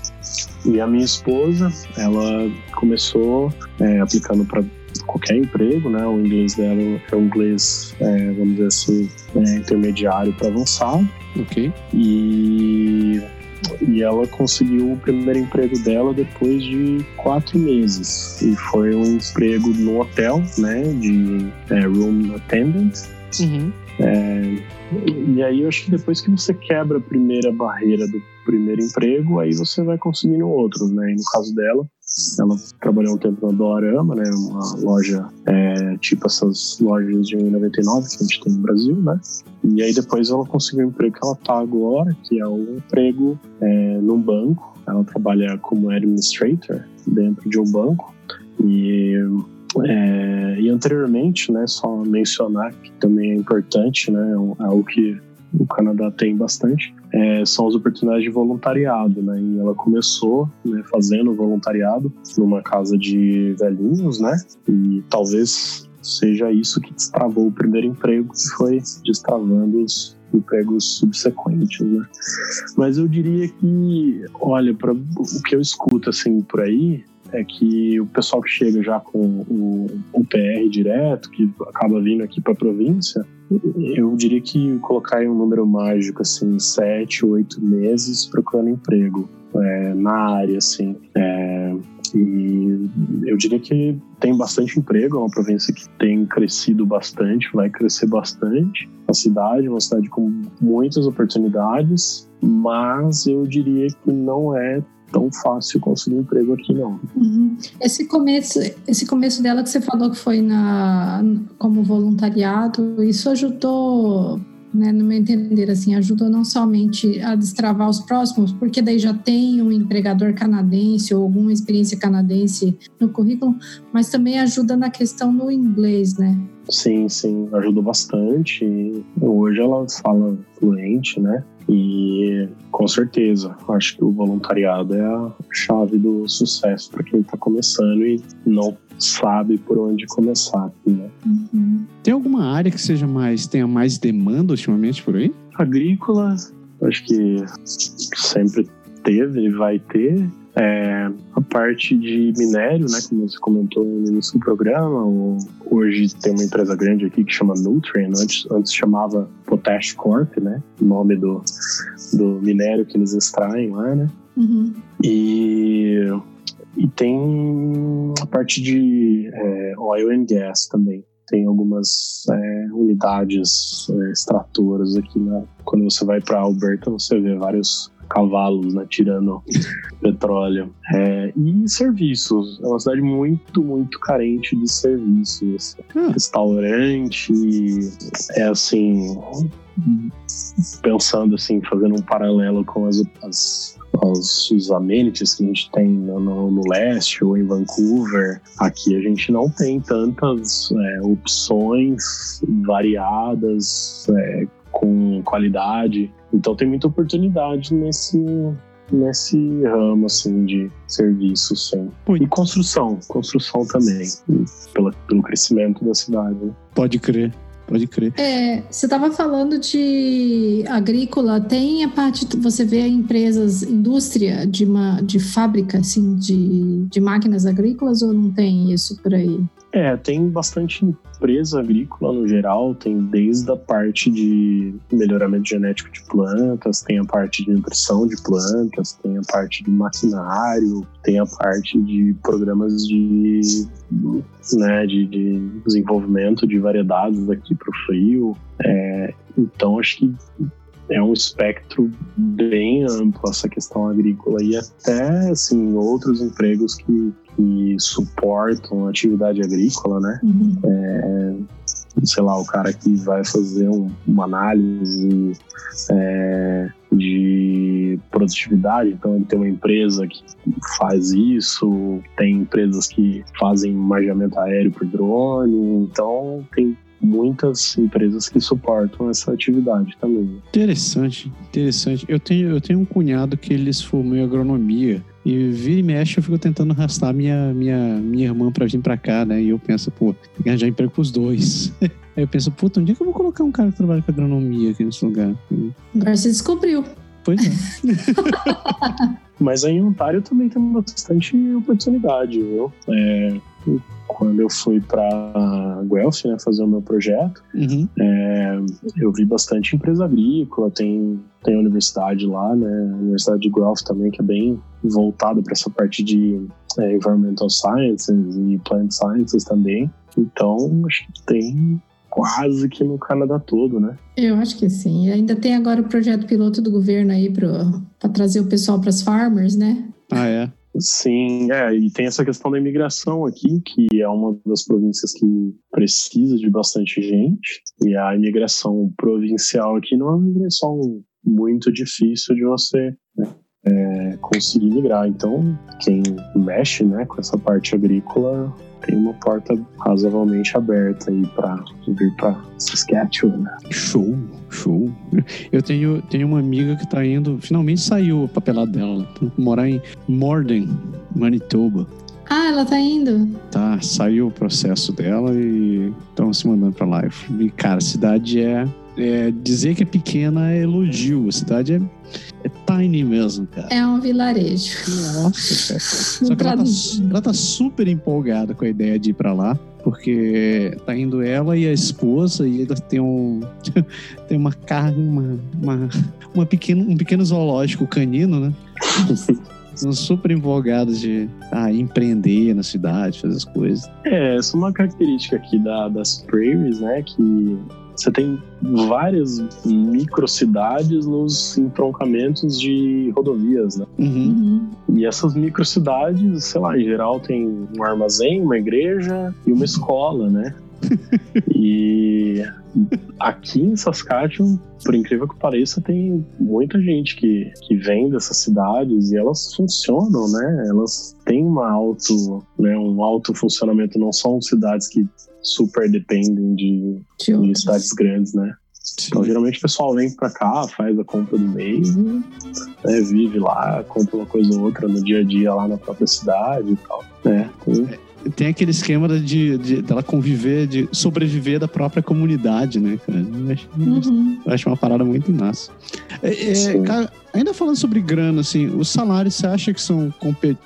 E a minha esposa, ela começou é, aplicando para qualquer emprego, né? O inglês dela é um inglês, é, vamos dizer assim, é, intermediário para avançado. Ok. E, e ela conseguiu o primeiro emprego dela depois de quatro meses. E foi um emprego no hotel, né? De é, room attendant. Uhum. É, e aí eu acho que depois que você quebra a primeira barreira do primeiro emprego, aí você vai conseguindo outros, né? E no caso dela, ela trabalhou um tempo na Dollarama, né? Uma loja é, tipo essas lojas de 1,99 que a gente tem no Brasil, né? E aí depois ela conseguiu o emprego que ela tá agora, que é um emprego é, num banco. Ela trabalha como administrator dentro de um banco. E é, e anteriormente, né, só mencionar que também é importante, né, é algo que o Canadá tem bastante, é, são as oportunidades de voluntariado, né, e ela começou né, fazendo voluntariado numa casa de velhinhos, né, e talvez seja isso que destravou o primeiro emprego, que foi destravando os empregos subsequentes, né. Mas eu diria que, olha, para o que eu escuto assim por aí, é que o pessoal que chega já com o, o PR direto, que acaba vindo aqui para a província, eu diria que colocar aí um número mágico, assim, sete, oito meses procurando emprego é, na área, assim. É, e eu diria que tem bastante emprego, é uma província que tem crescido bastante, vai crescer bastante. A cidade é uma cidade com muitas oportunidades, mas eu diria que não é tão fácil conseguir emprego aqui, não. Uhum. Esse começo, esse começo dela que você falou que foi na como voluntariado, isso ajudou, né, no meu entender, assim, ajudou não somente a destravar os próximos, porque daí já tem um empregador canadense ou alguma experiência canadense no currículo, mas também ajuda na questão do inglês, né? Sim, sim, ajudou bastante. Hoje ela fala fluente, né? E com certeza, acho que o voluntariado é a chave do sucesso para quem está começando e não sabe por onde começar, né? Uhum. Tem alguma área que seja mais tenha mais demanda ultimamente por aí? Agrícola, acho que sempre teve e vai ter. É, a parte de minério, né, como você comentou no início do programa, o- hoje tem uma empresa grande aqui que chama Nutrien, antes, antes chamava Potash Corp, né, o nome do, do minério que eles extraem lá, né, Uhum. e, e tem a parte de é, oil and gas também. Tem algumas é, unidades é, extratoras aqui. Né? Quando você vai para Alberta, você vê vários cavalos né, tirando petróleo. É, e serviços. É uma cidade muito, muito carente de serviços. Ah. Restaurante, é assim. Pensando assim, fazendo um paralelo com as, as os, os amenities que a gente tem no, no, no, leste ou em Vancouver, aqui a gente não tem tantas é, opções variadas, é, com qualidade. Então tem muita oportunidade nesse, nesse ramo assim de serviços sim. E construção, construção também, pela, pelo crescimento da cidade. Né? Pode crer. Pode crer. É, você estava falando de agrícola, tem a parte, você vê empresas, indústria de, uma, de fábrica, assim, de, de máquinas agrícolas ou não tem isso por aí? É, tem bastante empresa agrícola no geral, tem desde a parte de melhoramento genético de plantas, tem a parte de nutrição de plantas, tem a parte de maquinário, tem a parte de programas de, né, de, de desenvolvimento de variedades aqui para o frio. É, então, acho que é um espectro bem amplo essa questão agrícola e até assim outros empregos que, que suportam a atividade agrícola, né? Uhum. É, sei lá, o cara que vai fazer um, uma análise é, de produtividade, então ele tem uma empresa que faz isso, tem empresas que fazem margeamento aéreo por drone, então tem muitas empresas que suportam essa atividade também. Interessante, interessante. Eu tenho, eu tenho um cunhado que ele se formou em agronomia e vira e mexe eu fico tentando arrastar minha, minha, minha irmã para vir para cá, né? E eu penso, pô, tem que arranjar emprego pros dois. [laughs] Aí eu penso, puta, onde é que eu vou colocar um cara que trabalha com agronomia aqui nesse lugar? Agora você descobriu. Pois é. [laughs] Mas aí em Ontário também tem bastante oportunidade, viu? É, quando eu fui para Guelph, né, fazer o meu projeto, uhum. é, eu vi bastante empresa agrícola, tem, tem a universidade lá, né, a Universidade de Guelph também, que é bem voltada para essa parte de é, Environmental Sciences e Plant Sciences também. Então, acho que tem quase que no Canadá todo, né? Eu acho que sim. E ainda tem agora o projeto piloto do governo aí para trazer o pessoal para as farmers, né? Ah, é? Sim, é, e tem essa questão da imigração aqui, que é uma das províncias que precisa de bastante gente, e a imigração provincial aqui não é uma imigração muito difícil de você né, é, conseguir migrar. Então, quem mexe né, com essa parte agrícola tem uma porta razoavelmente aberta aí para vir para Saskatchewan. Né? Show, show. Eu tenho, tenho uma amiga que está indo, finalmente saiu o papelado dela, tá? morar em Morden, Manitoba. Ah, ela tá indo? Tá, saiu o processo dela e estão se mandando para lá. E, cara, a cidade é, é, Dizer que é pequena é elogio. A cidade é, é tiny mesmo, cara. É um vilarejo. Nossa, cara. [laughs] Só que ela tá, ela tá super empolgada com a ideia de ir para lá porque tá indo ela e a esposa e eles têm um [laughs] tem uma carne uma, uma, uma pequeno, um pequeno zoológico canino né [laughs] super empolgados de ah, empreender na cidade fazer as coisas é essa é uma característica aqui da, das prairies né que você tem várias microcidades nos entroncamentos de rodovias, né? Uhum. E essas microcidades, sei lá, em geral tem um armazém, uma igreja e uma escola, né? [laughs] e aqui em Saskatchewan, por incrível que pareça, tem muita gente que, que vem dessas cidades e elas funcionam, né? Elas têm uma auto, né, um alto funcionamento, não são cidades que super dependem de, de cidades grandes, né? Então, geralmente o pessoal vem pra cá, faz a compra do mês e né, vive lá, compra uma coisa ou outra no dia a dia lá na própria cidade e tal. Né? tem aquele esquema de, de dela conviver, de sobreviver da própria comunidade, né, cara? Eu acho, Uhum. eu acho uma parada muito massa. É, é, cara, ainda falando sobre grana, assim, os salários você acha que são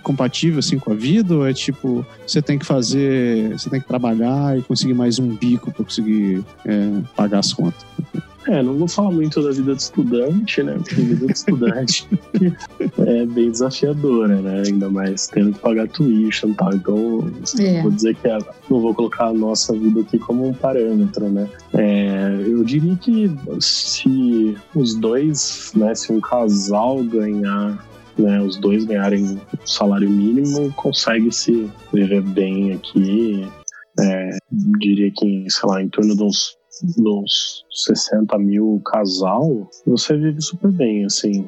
compatíveis assim, com a vida? Ou é tipo, você tem que fazer, você tem que trabalhar e conseguir mais um bico pra conseguir é, pagar as contas? É, não vou falar muito da vida de estudante, né? Porque a vida de estudante [laughs] é bem desafiadora, né? Ainda mais tendo que pagar tuition e tal. Então, É. vou dizer que a- não vou colocar a nossa vida aqui como um parâmetro, né? É, eu diria que se os dois, né? Se um casal ganhar, né? Os dois ganharem um salário mínimo, consegue se viver bem aqui. É, diria que, sei lá, em torno de uns, uns 60 mil casal, você vive super bem, assim,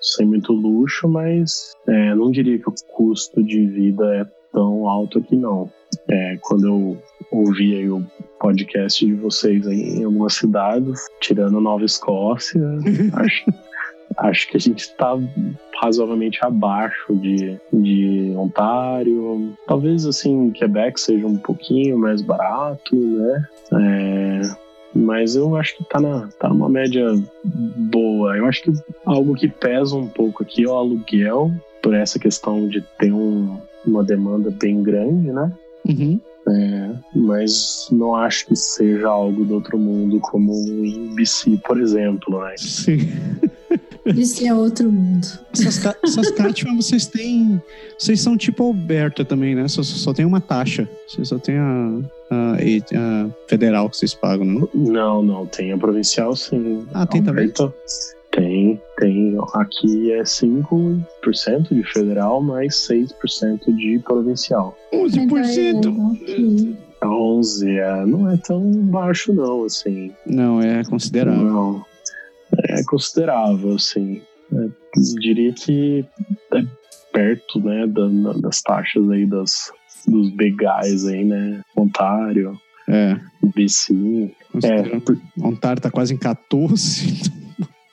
sem muito luxo, mas é, não diria que o custo de vida é tão alto aqui, não. É, quando eu ouvi aí o podcast de vocês aí em algumas cidades, tirando Nova Escócia, [laughs] acho, acho que a gente está razoavelmente abaixo de, de Ontário. Talvez assim, Quebec seja um pouquinho mais barato, né? É, mas eu acho que tá, na, tá numa média boa. Eu acho que algo que pesa um pouco aqui é o aluguel, por essa questão de ter um, uma demanda bem grande, né? Uhum. É, mas não acho que seja algo do outro mundo como em BC, por exemplo, né? Sim. Isso é outro mundo. Saska- Saskatchewan, [laughs] vocês têm. Vocês são tipo Alberta também, né? Só, só tem uma taxa. Vocês só tem a, a, a federal que vocês pagam, não? Não, não, tem a provincial sim. Ah, tem também? Alberta, Tem, tem. Aqui é 5% de federal mais 6% de provincial. 11%! É, 11 é, não é tão baixo não, assim. Não, é considerável. Não. É considerável, assim. É, diria que é perto, né, da- das taxas aí das, dos begais aí, né? Ontário, É. BC. É, por- Ontário tá quase em 14.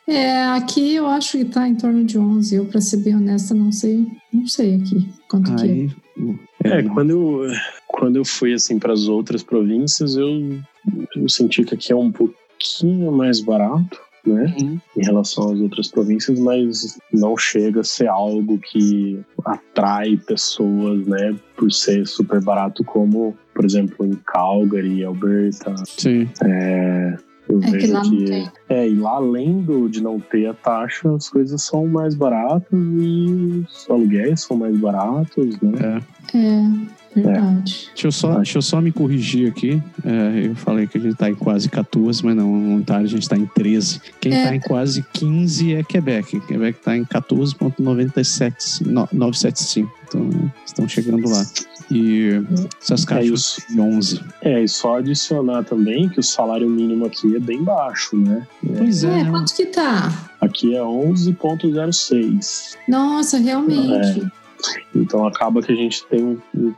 É, aqui eu acho que tá em torno de 11. Eu, pra ser bem honesta, não sei. Não sei aqui quanto que é. Aí. É, quando eu, quando eu fui assim para as outras províncias, eu, eu senti que aqui é um pouquinho mais barato, né, Uhum. em relação às outras províncias, mas não chega a ser algo que atrai pessoas, né, por ser super barato, como, por exemplo, em Calgary, Alberta. Sim. É, eu É que vejo lá não que tem. é, e lá além do, de não ter a taxa, as coisas são mais baratas e os aluguéis são mais baratos, né? É. É, verdade. Deixa eu, só, deixa eu só me corrigir aqui. É, eu falei que a gente tá em quase 14, mas não, Ontário a gente tá em 13. Quem É. tá em quase 15 é Quebec. Quebec tá em 14,975. Então, estão chegando lá. E É Saskatchewan em 11. É, e só adicionar também que o salário mínimo aqui é bem baixo, né? Pois é, É, né? quanto que tá? Aqui é 11,06. Nossa, realmente. Então acaba que a gente tem um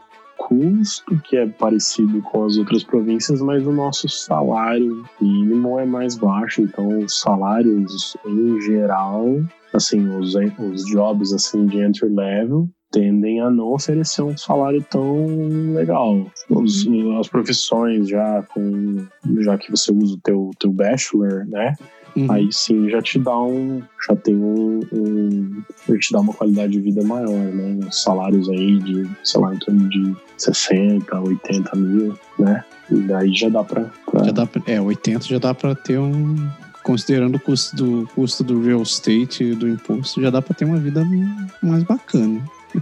custo que é parecido com as outras províncias, mas o nosso salário mínimo é mais baixo. Então os salários em geral, assim, os, os jobs assim de entry level tendem a não oferecer um salário tão legal. Os- as profissões já com já que você usa o teu, teu bachelor, né? Uhum. Aí sim já te dá um. Já tem um. um já te dá uma qualidade de vida maior, né? Os salários aí de, sei lá, em torno de 60, 80 mil, né? E daí já dá pra. pra- Já dá pra, é, 80 já dá para ter um. Considerando o custo do, custo do real estate e do imposto, já dá para ter uma vida mais bacana.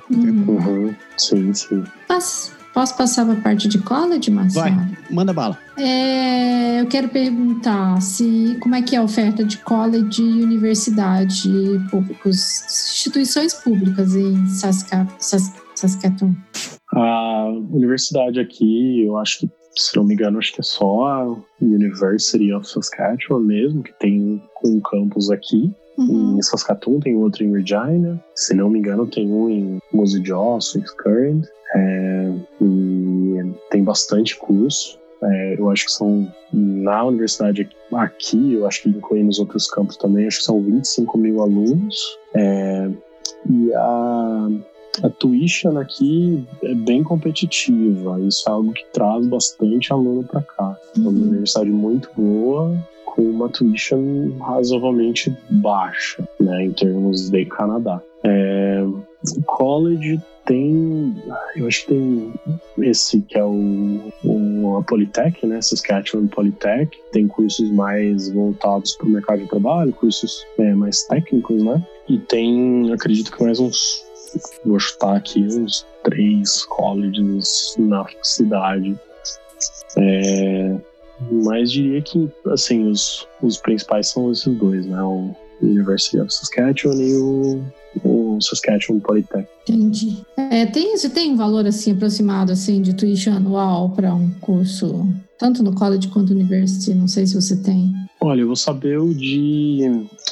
Uhum. Uhum. Sim, sim. Mas, posso passar para a parte de college, Marcelo? Vai. Manda bala. É, eu quero perguntar se como é que é a oferta de college e universidade públicos, instituições públicas em Saska, Sas, Saskatoon. A universidade aqui, eu acho que, se não me engano, acho que é só a University of Saskatchewan mesmo, que tem um campus aqui. Uhum. Em Saskatoon tem outro em Regina. Se não me engano, tem um em Moose Jaw, Swift Current. É, e tem bastante curso. É, eu acho que são, na universidade aqui, eu acho que incluindo os outros campos também, acho que são 25 mil alunos. É, e a, a tuition aqui é bem competitiva. Isso é algo que traz bastante aluno para cá. É uma Uhum. universidade muito boa, com uma tuition razoavelmente baixa, né, em termos de Canadá. É, o college tem. Eu acho que tem esse que é o, o a Polytech, né? Saskatchewan Polytech. Tem cursos mais voltados para o mercado de trabalho, cursos é, mais técnicos, né? E tem, acredito que mais uns. Vou chutar aqui uns três colleges na cidade. É, mas diria que, assim, os, os principais são esses dois, né? O University of Saskatchewan e o, o Saskatchewan Polytech. Entendi. É, tem, você tem um valor, assim, aproximado, assim, de tuition anual para um curso, tanto no college quanto no university? Não sei se você tem. Olha, eu vou saber o de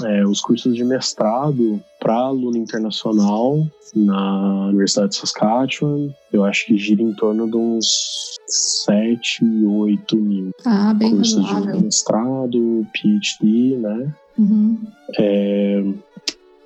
é, os cursos de mestrado para aluno internacional na Universidade de Saskatchewan. Eu acho que gira em torno de uns 7, 8 mil. Ah, bem cursos razoável. de mestrado, PhD, né? Uhum. É,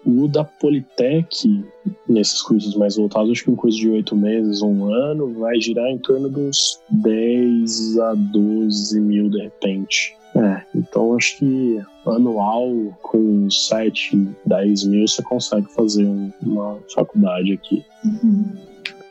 o da Politec, nesses cursos mais voltados, acho que um curso de oito meses, um ano, vai girar em torno uns 10 a 12 mil de repente. É, então acho que anual, com 7, 10 mil, você consegue fazer um- uma faculdade aqui. Uhum.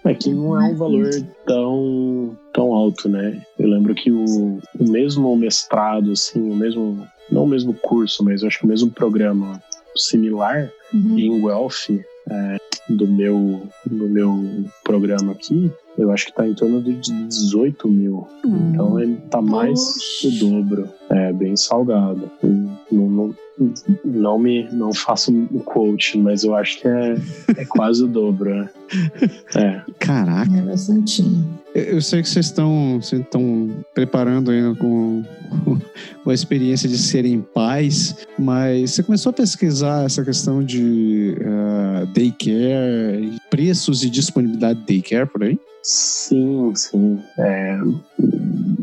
É que não é um valor tão, tão alto, né? Eu lembro que o, o mesmo mestrado, assim, o mesmo. Não o mesmo curso, mas eu acho que o mesmo programa similar Uhum. em Guelph é, do, meu, do meu programa aqui, eu acho que tá em torno de 18 mil. Então ele tá mais Poxa. do dobro. É bem salgado. Não, me não faço um quote, mas eu acho que é, é quase o dobro. né? É. Caraca. É bastantinho. Eu eu sei que vocês estão vocês estão preparando ainda com, [laughs] com a experiência de serem pais, mas você começou a pesquisar essa questão de ah, daycare, preços e disponibilidade de daycare por aí? Sim, sim. É,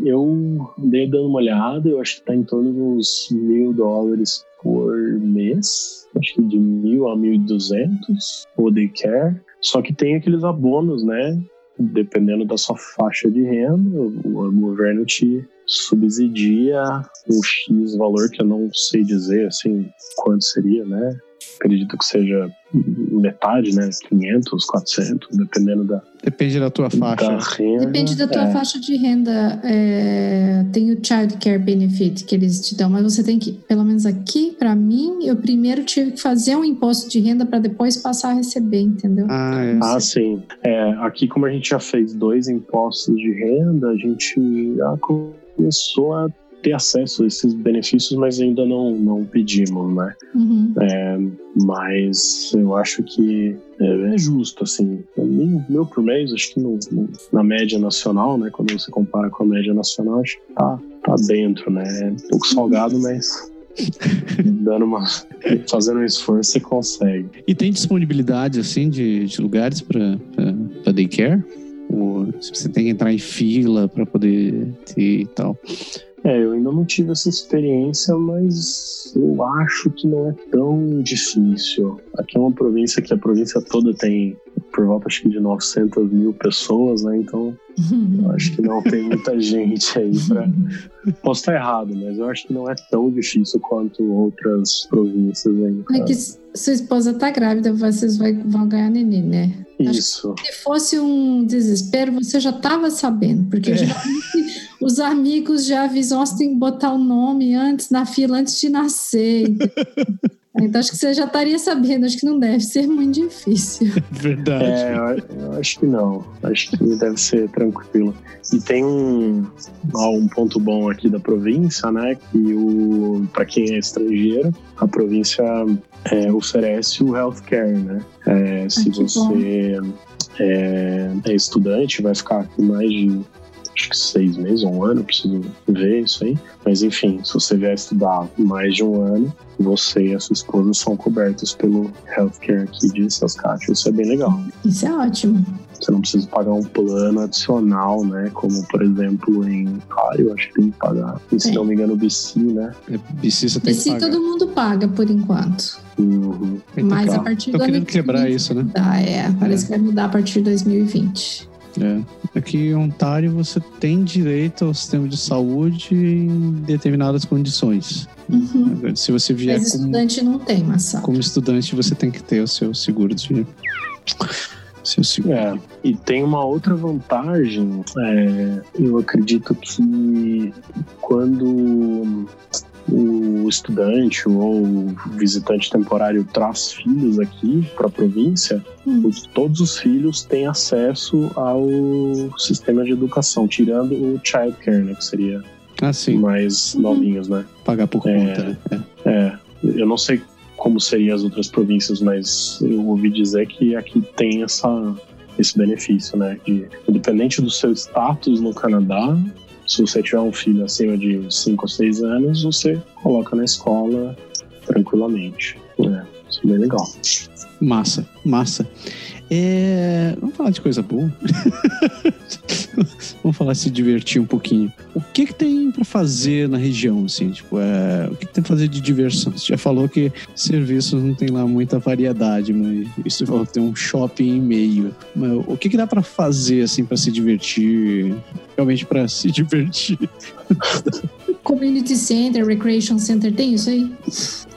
eu dei dando uma olhada, eu acho que tá em torno de uns mil dólares por mês. Acho que de mil a mil e duzentos o daycare. Só que tem aqueles abonos, né? Dependendo da sua faixa de renda, o governo te subsidia um X valor que eu não sei dizer, assim, quanto seria, né? Acredito que seja metade, né? 500, 400, dependendo da, Depende da tua faixa. da renda. Depende da tua É. faixa de renda. é, tem o Child Care Benefit que eles te dão, mas você tem que, pelo menos aqui, pra mim, eu primeiro tive que fazer um imposto de renda pra depois passar a receber, entendeu? Ah, é. Ah, sim. É, aqui, como a gente já fez dois impostos de renda, a gente já começou a ter acesso a esses benefícios, mas ainda não, não pedimos, né? Uhum. Mas eu acho que é, é justo, assim. Mil, mil por mês, acho que no- no- na média nacional, né? Quando você compara com a média nacional, acho que tá, tá dentro, né? É um pouco salgado, mas [laughs] dando uma, fazendo um esforço, você consegue. E tem disponibilidade, assim, de, de lugares para daycare? Ou se você tem que entrar em fila para poder ter e tal? É, eu ainda não tive essa experiência, mas eu acho que não é tão difícil. Aqui é uma província que a província toda tem por volta, acho que de 900 mil pessoas, né? Então, eu [laughs] acho que não tem muita gente aí pra... [laughs] Posso estar errado, mas eu acho que não é tão difícil quanto outras províncias aí. É que sua esposa tá grávida, vocês vão ganhar neném, né? Isso. Se fosse um desespero, você já estava sabendo, porque É. geralmente os amigos já avisam, você tem que botar o nome antes, na fila, antes de nascer. [laughs] então acho que você já estaria sabendo, acho que não deve ser muito difícil. [laughs] Verdade. É, eu, acho que não. Acho que deve ser tranquilo. E tem um, um ponto bom aqui da província, né? Que o para quem é estrangeiro, a província é, oferece o healthcare, né? É, se você é, é estudante, vai ficar aqui mais de acho que seis meses ou um ano, preciso ver isso aí. Mas enfim, se você vier estudar mais de um ano, você e a sua esposa são cobertos pelo healthcare aqui de Saskatchewan. Isso é bem legal. Isso é ótimo. Você não precisa pagar um plano adicional, né? Como, por exemplo, em Ontário, acho que tem que pagar. E, se Tem. não me engano, BC, né? É, BC você tem E que pagar. todo mundo paga por enquanto. Uhum. Então, Mas a tá. partir Tô do querendo ano que quebrar vem isso, né? Tá, é, parece que vai mudar a partir de 2020. É. Aqui em Ontário você tem direito ao sistema de saúde em determinadas condições. Uhum. Agora, se você vier Mas como, estudante não tem, Massal. como estudante, você tem que ter o seu seguro de. Seu segundo. É, e tem uma outra vantagem, é, eu acredito que quando o estudante ou o visitante temporário traz filhos aqui para a província, Hum. os- todos os filhos têm acesso ao sistema de educação, tirando o child care, né, que seria Ah, mais Uhum. novinhos, né? Pagar por É. conta. né? É. É, eu não sei como seriam as outras províncias, mas eu ouvi dizer que aqui tem essa, esse benefício, né? De, independente do seu status no Canadá, se você tiver um filho acima de 5 ou 6 anos, você coloca na escola tranquilamente. É, isso é bem legal. Massa, massa. É, Vamos falar de coisa boa. [laughs] Vamos falar se divertir um pouquinho. O que que tem pra fazer na região, assim? Tipo, é... o que, que tem pra fazer de diversão? Você já falou que serviços não tem lá muita variedade, mas isso falou que tem um shopping em meio. Mas o que que dá pra fazer, assim, pra se divertir? Realmente pra se [laughs] divertir. Community Center, Recreation Center, tem isso aí?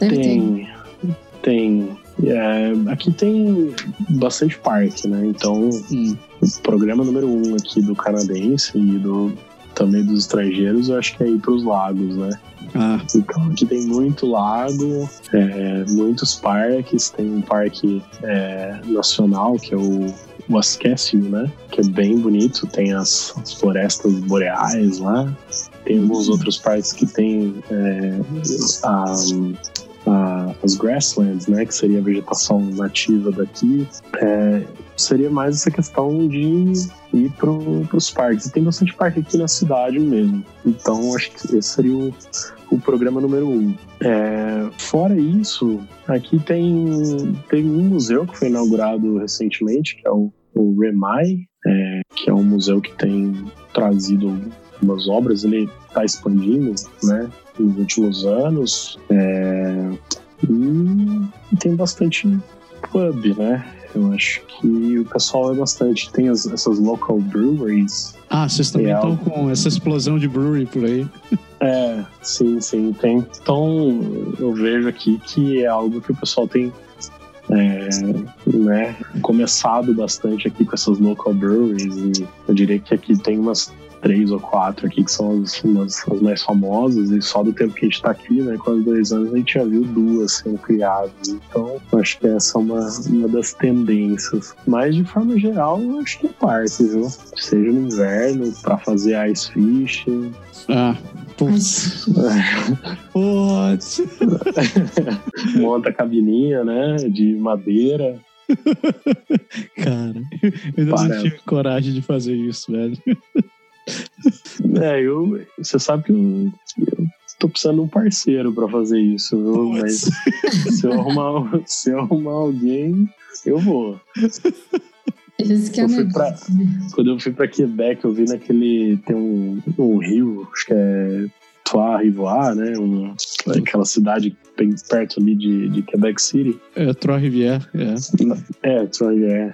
Deve ter. Tem. É, aqui tem bastante parque, né? Então, Hum. o programa número um aqui do canadense e do também dos estrangeiros, eu acho que é ir para os lagos, né? Ah, Então aqui tem muito lago, é, muitos parques, tem um parque é, nacional que é o Wascasio, né? Que é bem bonito, tem as, as florestas boreais lá. Tem alguns outros parques que tem é, a- a- as grasslands, né? Que seria a vegetação nativa daqui. É, seria mais essa questão de ir para os parques. E tem bastante parque aqui na cidade mesmo. Então acho que esse seria o, o programa número um. É, fora isso, aqui tem, tem um museu que foi inaugurado recentemente, que é o, o REMAI, é, que é um museu que tem trazido algumas obras, ele está expandindo, né, nos últimos anos, é, e tem bastante pub, né, eu acho que o pessoal é bastante, tem as- essas local breweries, ah vocês também É estão algo- com essa explosão de brewery por aí. [laughs] É, sim, sim, tem. Então, eu vejo aqui que é algo que o pessoal tem é, né, começado bastante aqui com essas local breweries. E eu diria que aqui tem umas três ou quatro aqui que são as, umas, as mais famosas. E só do tempo que a gente tá aqui, né, quase dois anos, a gente já viu duas sendo criadas. Então, acho que essa é uma, uma das tendências. Mas, de forma geral, eu acho que é parte, viu? Seja no inverno, para fazer ice fishing. Ah, putz. [laughs] Putz. [laughs] monta a cabininha, né? De madeira. [laughs] Cara, eu ainda não tive coragem de fazer isso, velho. É, eu. Você sabe que eu, eu tô precisando de um parceiro pra fazer isso, viu? Mas se eu, arrumar, [laughs] se eu arrumar alguém, eu vou. Esse que é Eu fui né? Quando eu fui pra Quebec, eu vi naquele. Tem um, um rio, acho que é Trois-Rivoire, né? Um, aquela cidade bem perto ali de, de Quebec City. É, Trois Rivière, é. É, Troy, é.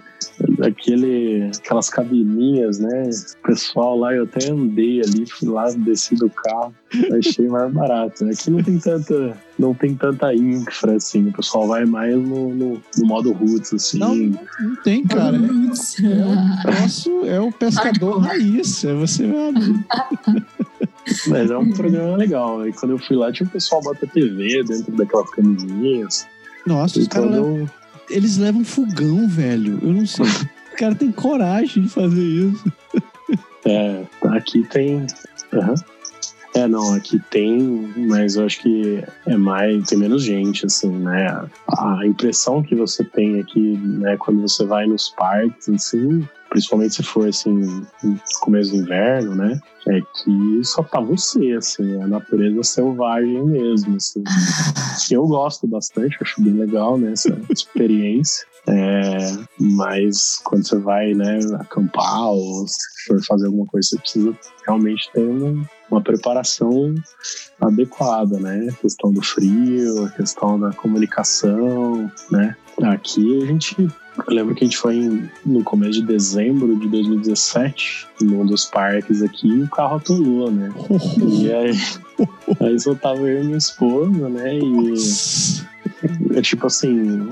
Aquele, aquelas cabininhas, né? O pessoal lá, eu até andei ali, fui lá, desci do carro, achei mais barato. Aqui não tem tanta, não tem tanta infra, assim. O pessoal vai mais no, no, no modo roots, assim. Não, não tem, cara. Putz. O troço é o pescador raiz. É você velho. [laughs] Mas é um programa legal. E quando eu fui lá, tinha o pessoal bota TV dentro daquelas camisinhas. Nossa, os Então, caras eu- eles levam fogão, velho. Eu não sei. O cara tem coragem de fazer isso. É, aqui tem. Aham. É, não, aqui tem, mas eu acho que é mais, tem menos gente, assim, né? A impressão que você tem aqui, né, quando você vai nos parques, assim, principalmente se for, assim, no começo do inverno, né? É que só tá você, assim, a natureza selvagem mesmo, assim. [laughs] Eu gosto bastante, acho bem legal, né, essa experiência. É, mas quando você vai, né, acampar ou se for fazer alguma coisa, você precisa realmente ter um- uma preparação adequada, né? A questão do frio, a questão da comunicação, né? Aqui a gente. Eu lembro que a gente foi em- no começo de dezembro de 2017, num dos parques aqui, e o carro atolou, né? E [laughs] aí, aí só tava eu e minha esposa, né? E é tipo assim,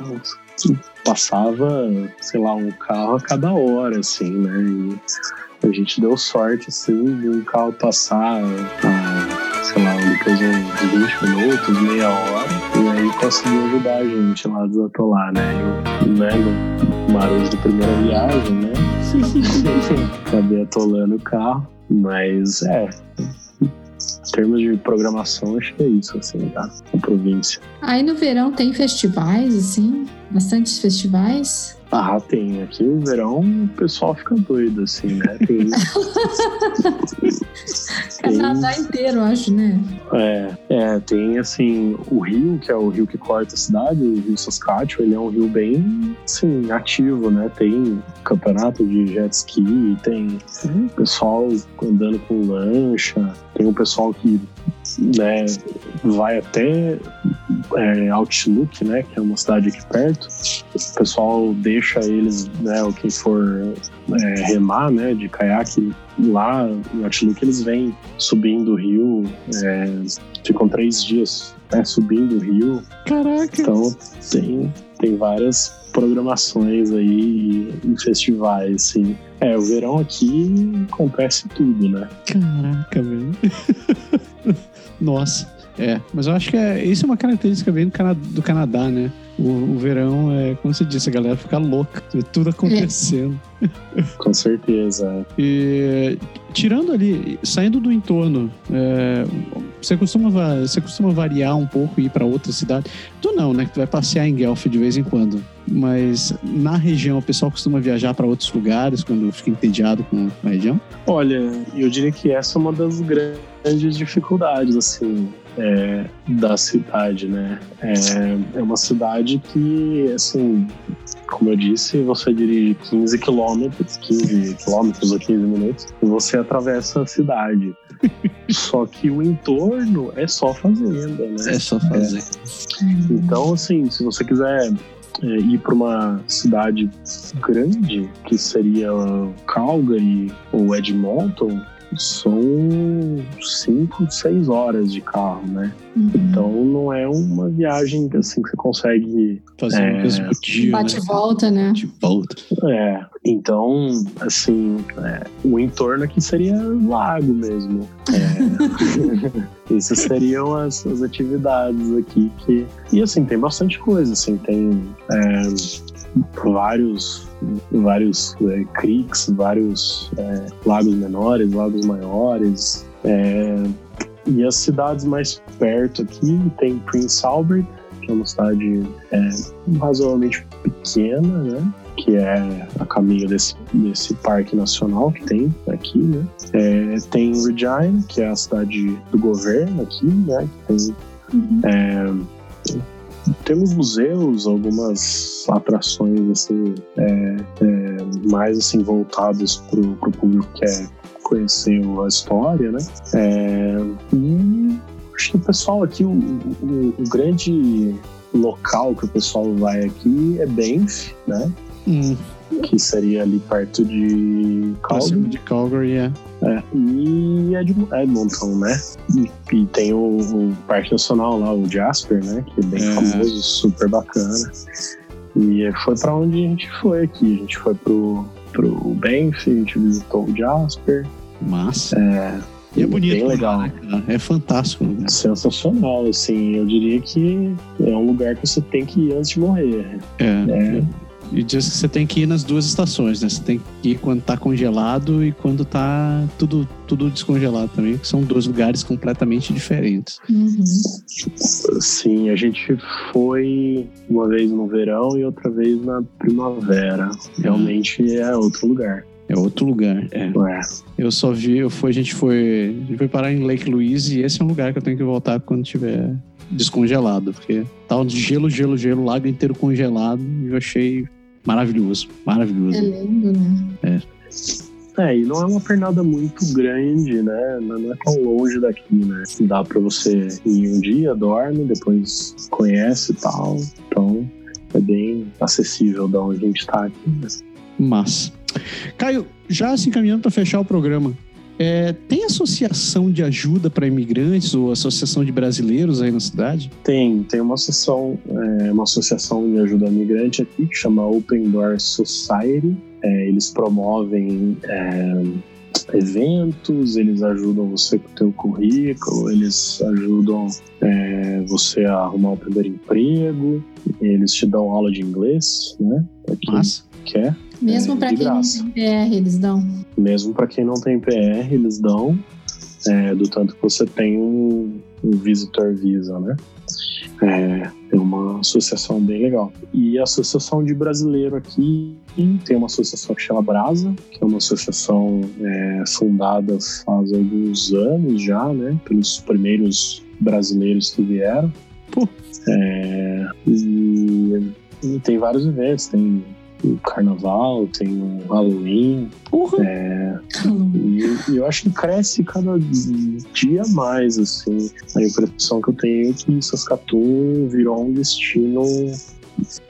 passava, sei lá, um carro a cada hora, assim, né? E a gente deu sorte, assim, de um carro passar, a, sei lá, depois de 20 minutos, meia hora, e aí conseguiu ajudar a gente lá a desatolar, né? Eu, né, no Marujos de primeira viagem, né? [laughs] Acabei atolando o carro, mas é, em termos de programação, acho que é isso, assim, tá? Na província. Aí no verão tem festivais, assim? Bastantes festivais? Ah, tem. Aqui no verão o pessoal fica doido, assim, né? Tem... Canadá [laughs] inteiro, acho, né? É, é, tem assim, o rio, que é o rio que corta a cidade, o rio Saskatchewan, ele é um rio bem, assim, ativo, né? Tem campeonato de jet ski, tem pessoal andando com lancha, tem um pessoal que né, vai até é, Outlook, né, que é uma cidade aqui perto. O pessoal deixa eles, né, o quem for é, remar, né, de caiaque lá em Outlook, eles vêm subindo o rio, é, ficam três dias né, subindo o rio. Caraca! Então tem, tem várias programações aí em festivais, assim. É, o verão aqui acontece tudo, né? Caraca, velho. [laughs] Nossa. É, mas eu acho que é, isso é uma característica bem do, Cana do Canadá, né? O, o, verão é, como você disse, a galera fica louca, tudo acontecendo. Com certeza. E tirando ali, saindo do entorno, é, você, costuma, você costuma variar um pouco e ir para outra cidade? Tu não, né? Tu vai passear em Guelph de vez em quando. Mas na região, o pessoal costuma viajar para outros lugares quando fica entediado com a região? Olha, eu diria que essa é uma das grandes dificuldades, assim é, da cidade, né? É, é uma cidade que, assim, como eu disse, você dirige 15 quilômetros, 15 quilômetros ou 15 minutos, e você atravessa a cidade. [laughs] só que o entorno é só fazenda, né? É só fazer. É. Então, assim, se você quiser é, ir para uma cidade grande, que seria Calgary ou Edmonton, são cinco, seis horas de carro, né? Uhum. Então não é uma viagem assim que você consegue fazer é, um dia, bate né? volta, né? De volta. É. Então, assim, é, o entorno aqui seria lago mesmo. É, [laughs] essas seriam as, as, atividades aqui que e assim tem bastante coisa, assim tem é, vários vários é, creeks, vários é, lagos menores, lagos maiores. É, e as cidades mais perto aqui tem Prince Albert, que é uma cidade é, razoavelmente pequena, né? que é a caminho desse, desse parque nacional que tem aqui, né? É, tem Regina, que é a cidade do governo aqui, né? Que tem uhum. É, temos museus, algumas atrações assim, é, é, mais assim voltados para o público que quer conhecer a história, né? É, e acho que o pessoal aqui, o, o, o, grande local que o pessoal vai aqui é Banff, né? Hum que seria ali perto de Calgary. de Calgary, é. é. E Edmonton, né? E, e tem o, o, Parque Nacional lá, o Jasper, né? Que é bem é. famoso, super bacana. E foi para onde a gente foi aqui. A gente foi pro, pro Banff, a gente visitou o Jasper. Massa. É, e é bonito. Bem legal. Né, é fantástico. Né? Sensacional, assim. Eu diria que é um lugar que você tem que ir antes de morrer. É. é e diz que você tem que ir nas duas estações, né? Você tem que ir quando tá congelado e quando tá tudo, tudo descongelado também, que são dois lugares completamente diferentes. Uhum. Sim, a gente foi uma vez no verão e outra vez na primavera. Realmente é outro lugar. É outro lugar, é. é. Eu só vi, eu fui, a gente foi, a gente foi parar em Lake Louise e esse é um lugar que eu tenho que voltar quando tiver descongelado, porque tava de gelo, gelo, gelo, lago inteiro congelado e eu achei maravilhoso, maravilhoso. É lindo, né? É. É, e não é uma pernada muito grande, né? Não é tão longe daqui, né? Dá pra você ir um dia, dorme, depois conhece e tal. Então é bem acessível da onde a gente tá aqui. Né? Mas. Caio, já se encaminhando para fechar o programa, É, tem associação de ajuda para imigrantes ou associação de brasileiros aí na cidade? Tem, tem uma associação, é, uma associação de ajuda imigrante aqui que chama Open Door Society. É, eles promovem é, eventos, eles ajudam você com o teu currículo, eles ajudam é, você a arrumar o primeiro emprego, eles te dão aula de inglês, né? Pra quem quer. Mesmo É, pra de quem não graça. tem PR, eles dão. Mesmo para quem não tem PR, eles dão, é, do tanto que você tem um, um visitor visa, né? É, é uma associação bem legal. E a associação de brasileiro aqui tem uma associação que chama Brasa, que é uma associação é, fundada faz alguns anos já, né? Pelos primeiros brasileiros que vieram. É, e, e tem vários eventos, tem o carnaval, tem o Halloween, Porra! e, e eu acho que cresce cada dia mais, assim. A impressão que eu tenho é que Saskatoon virou um destino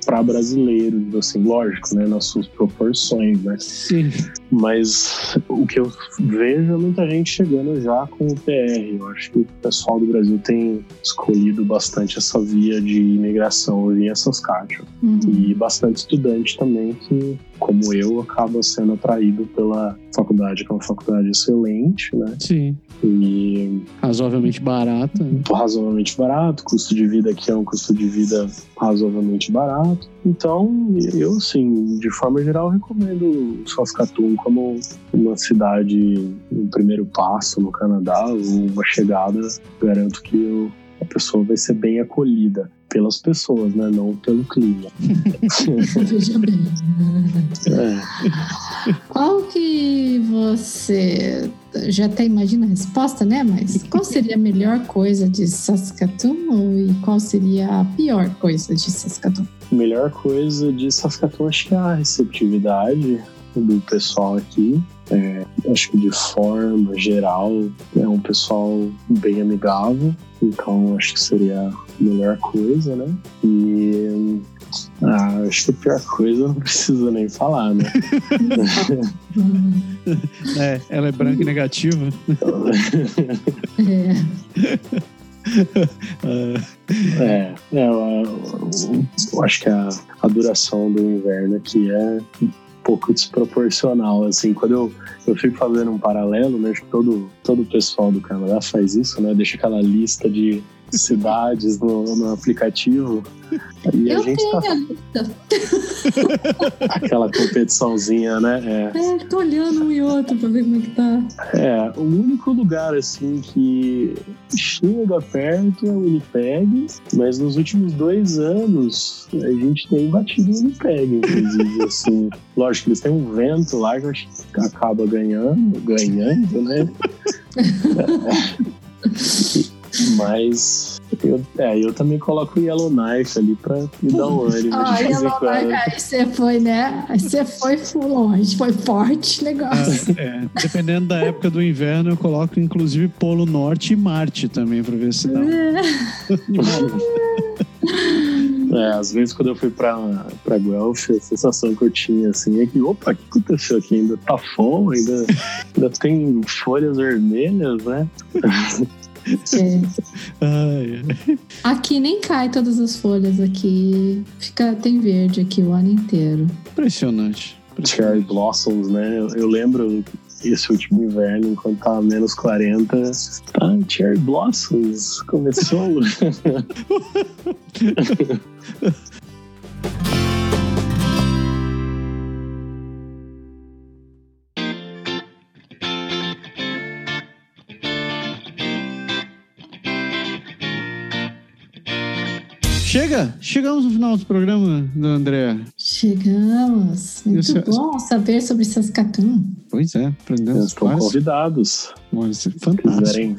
para brasileiros, assim, lógico, né, nas suas proporções, né? Sim. Mas o que eu vejo é muita gente chegando já com o PR. Eu acho que o pessoal do Brasil tem escolhido bastante essa via de imigração via Saskatchewan. Uhum. E bastante estudante também que, como eu, acaba sendo atraído pela faculdade, que é uma faculdade excelente, né? Sim. E Razoavelmente barata. razoavelmente barato, custo de vida aqui é um custo de vida razoavelmente barato. Então, eu, sim, de forma geral, recomendo Saskatoon como uma cidade, um primeiro passo no Canadá, uma chegada. Garanto que o- a pessoa vai ser bem acolhida pelas pessoas, né? Não pelo clima. Veja bem. [laughs] É. Qual que você já até imagina a resposta, né? Mas qual seria a melhor coisa de Saskatoon e qual seria a pior coisa de Saskatoon? melhor coisa de Saskatoon acho que é a receptividade do pessoal aqui. É, acho que de forma geral é um pessoal bem amigável, então acho que seria a melhor coisa, né? E ah, acho que a pior coisa não precisa nem falar, né? [laughs] É, ela é branca e negativa. É, É, eu, eu acho que a, a duração do inverno aqui é um pouco desproporcional, assim, quando eu, eu fico fazendo um paralelo, né, todo, todo o pessoal do Canadá faz isso, né, deixa aquela lista de cidades no, no aplicativo e a eu gente tenho tá a lista. aquela competiçãozinha, né, é, É, tô olhando um e outro pra ver como é que tá. É, o único lugar assim que chega perto é o Winnipeg, mas nos últimos dois anos a gente tem batido o Winnipeg, inclusive, assim. [laughs] Lógico que eles têm um vento lá que acho que acaba ganhando, ganhando, né? [laughs] Mas eu, é, eu também coloco o Yellowknife ali pra me dar um ânimo Ah, de vez em Yellow quando. Knife, aí você foi, né? Aí você foi longe, foi forte negócio. é, dependendo da época do inverno, eu coloco inclusive Polo Norte e Marte também, pra ver se dá um... É, [laughs] às vezes quando eu fui pra, pra Guelph, a sensação que eu tinha assim é que, opa, o que aconteceu aqui? Ainda tá fome, ainda, ainda tem folhas vermelhas, né? Ai, ai. Aqui nem cai todas as folhas aqui. Fica, tem verde aqui o ano inteiro. Impressionante. Cherry Blossoms, né? Eu, eu lembro esse último inverno, enquanto tava menos 40, tá, Cherry Blossoms começou. [laughs] [laughs] [laughs] Chega! Chegamos no final do programa, do André. Chegamos. Muito Isso é- bom saber sobre Saskatoon. Pois é, aprendemos Estão convidados. coisas. Se Fantástico. quiserem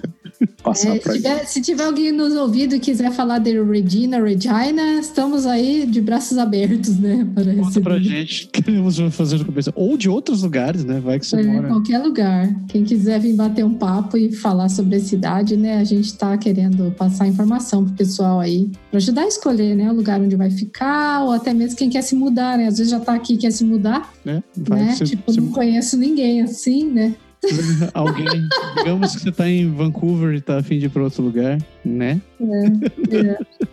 passar É, se, pra tiver, se tiver alguém nos ouvindo e quiser falar de Regina, Regina, estamos aí de braços abertos, né? Para Conta receber. pra gente. Queremos fazer cabeça. Ou de outros lugares, né? Vai que você É, mora. qualquer lugar. Quem quiser vir bater um papo e falar sobre a cidade, né? A gente tá querendo passar informação pro pessoal aí, para ajudar a escolher, né? O lugar onde vai ficar, ou até mesmo quem quer se mudar, né? Às vezes já tá aqui e quer se mudar, Né? Vai né? que você, tipo, você- não conheço ninguém assim, né? [laughs] Alguém, digamos que você tá em Vancouver e tá a fim de ir para outro lugar, né? É, é. [laughs]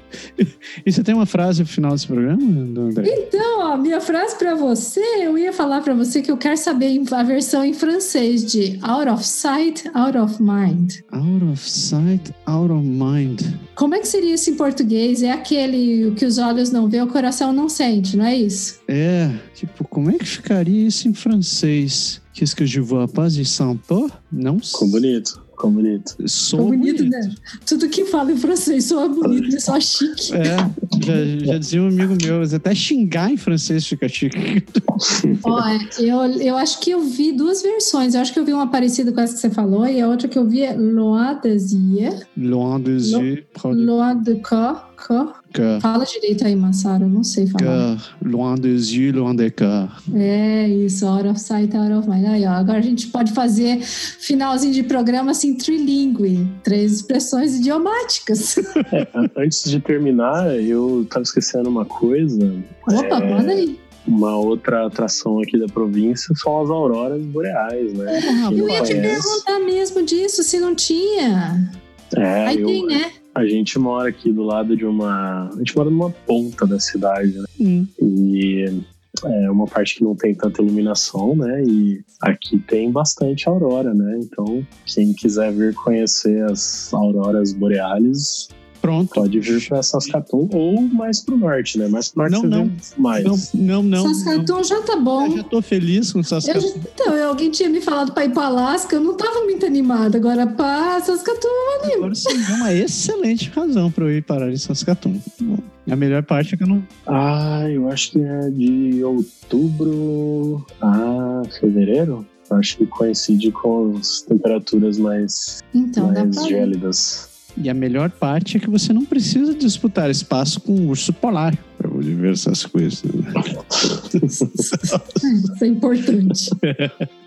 E você tem uma frase pro final desse programa, André? Então, ó, minha frase pra você, eu ia falar pra você que eu quero saber a versão em francês de out of sight, out of mind. Out of sight, out of mind. Como é que seria isso em português? É aquele o que os olhos não vê, o coração não sente, não é isso? É, tipo, como é que ficaria isso em francês? Qu'est-ce que je vois pas e sens pas? Não Ficou bonito, ficou bonito. sou Ficou bonito, né? Tudo que fala em francês soa bonito, né? Só chique. É, já, já dizia um amigo meu, até xingar em francês fica chique. [laughs] Ó, eu, eu acho que eu vi duas versões. Eu acho que eu vi uma parecida com essa que você falou, e a outra que eu vi é Loin des yeux, Loin des yeux, de Loin de corps. Cœur. Fala direito aí, Massaro, eu não sei falar. Cœur, loin des yeux, loin des cœurs. É isso, out of sight, out of mind. Aí, ó, agora a gente pode fazer finalzinho de programa assim, trilingue, três expressões idiomáticas. Antes de terminar, eu tava esquecendo uma coisa. Opa, É. manda aí. Uma outra atração aqui da província são as auroras boreais, né? Quem Eu ia te conhece- perguntar mesmo disso, se não tinha. É, Aí eu- tem, né? A gente mora aqui do lado de uma. A gente mora numa ponta da cidade, né? Hum. E é uma parte que não tem tanta iluminação, né? E aqui tem bastante aurora, né? Então, quem quiser vir conhecer as auroras boreais, Pronto. pode vir para Saskatoon ou mais pro norte, né? Mais pro norte Não, não. mais. Não, não, não. não. Saskatoon já tá bom. Eu já tô feliz com Eu Saskatoon. já- então, alguém tinha me falado pra ir pra Alasca, eu não tava muito animada. Agora, pra Saskatoon, Agora você deu uma excelente razão para eu ir parar em Saskatoon. A melhor parte é que eu não. Ah, eu acho que é de outubro a fevereiro. Acho que coincide com as temperaturas mais, então dá mais gélidas. E a melhor parte é que você não precisa disputar espaço com o urso polar poder ver essas coisas. [laughs] Isso é importante. [laughs]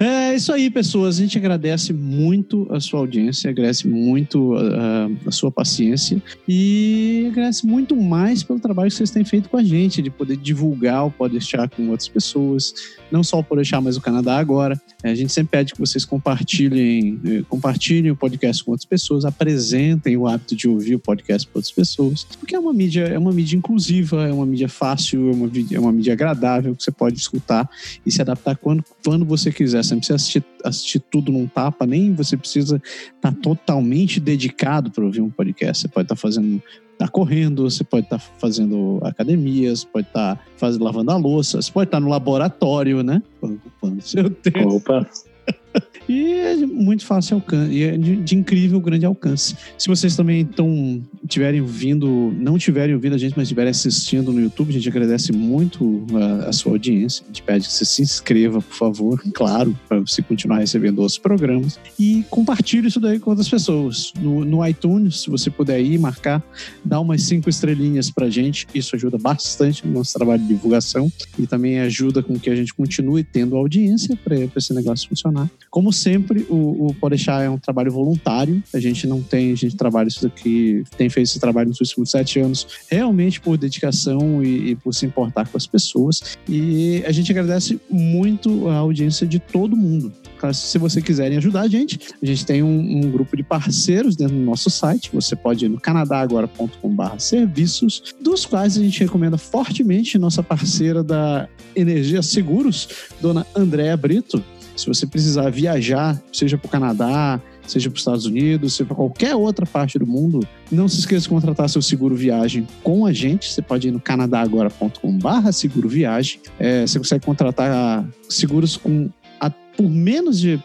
É isso aí, pessoas. A gente agradece muito a sua audiência, agradece muito a, a sua paciência e agradece muito mais pelo trabalho que vocês têm feito com a gente, de poder divulgar o Podeixar com outras pessoas, não só o Podeixar, mas o Canadá agora. É, A gente sempre pede que vocês compartilhem, eh, compartilhem o podcast com outras pessoas, apresentem o hábito de ouvir o podcast para outras pessoas, porque é uma mídia, é uma mídia inclusiva, é uma mídia fácil, é uma, é uma mídia agradável que você pode escutar e se adaptar quando, quando você quiser. Você não precisa assistir, assistir tudo num tapa, nem você precisa estar totalmente dedicado para ouvir um podcast. Você pode estar fazendo. Tá correndo, você pode estar fazendo academia, você pode estar fazendo, lavando a louça, você pode estar no laboratório, né? Ocupando seu tempo. Opa, [laughs] E é muito fácil alcance, é de, de incrível grande alcance. Se vocês também estão tiverem vindo, não tiverem ouvido a gente, mas estiverem assistindo no YouTube, a gente agradece muito a, a sua audiência. A gente pede que você se inscreva, por favor, [laughs] claro, para você continuar recebendo os programas. E compartilhe isso daí com outras pessoas. No, no iTunes, se você puder ir marcar, dá umas cinco estrelinhas pra gente. Isso ajuda bastante no nosso trabalho de divulgação e também ajuda com que a gente continue tendo audiência para esse negócio funcionar. Como sempre, o, o Podeixar é um trabalho voluntário. A gente não tem, a gente trabalha isso daqui, tem feito esse trabalho nos últimos sete anos realmente por dedicação e, e por se importar com as pessoas. E a gente agradece muito a audiência de todo mundo. Caso- Se você quiserem ajudar a gente, a gente tem um, um grupo de parceiros dentro do nosso site. Você pode ir no canadagora.com.br serviços, dos quais a gente recomenda fortemente nossa parceira da Energia Seguros, dona Andréa Brito. Se você precisar viajar, seja para o Canadá, seja para os Estados Unidos, seja para qualquer outra parte do mundo, não se esqueça de contratar seu seguro viagem com a gente. Você pode ir no canadagora.com.br seguro viagem. É, você consegue contratar seguros com a- por menos de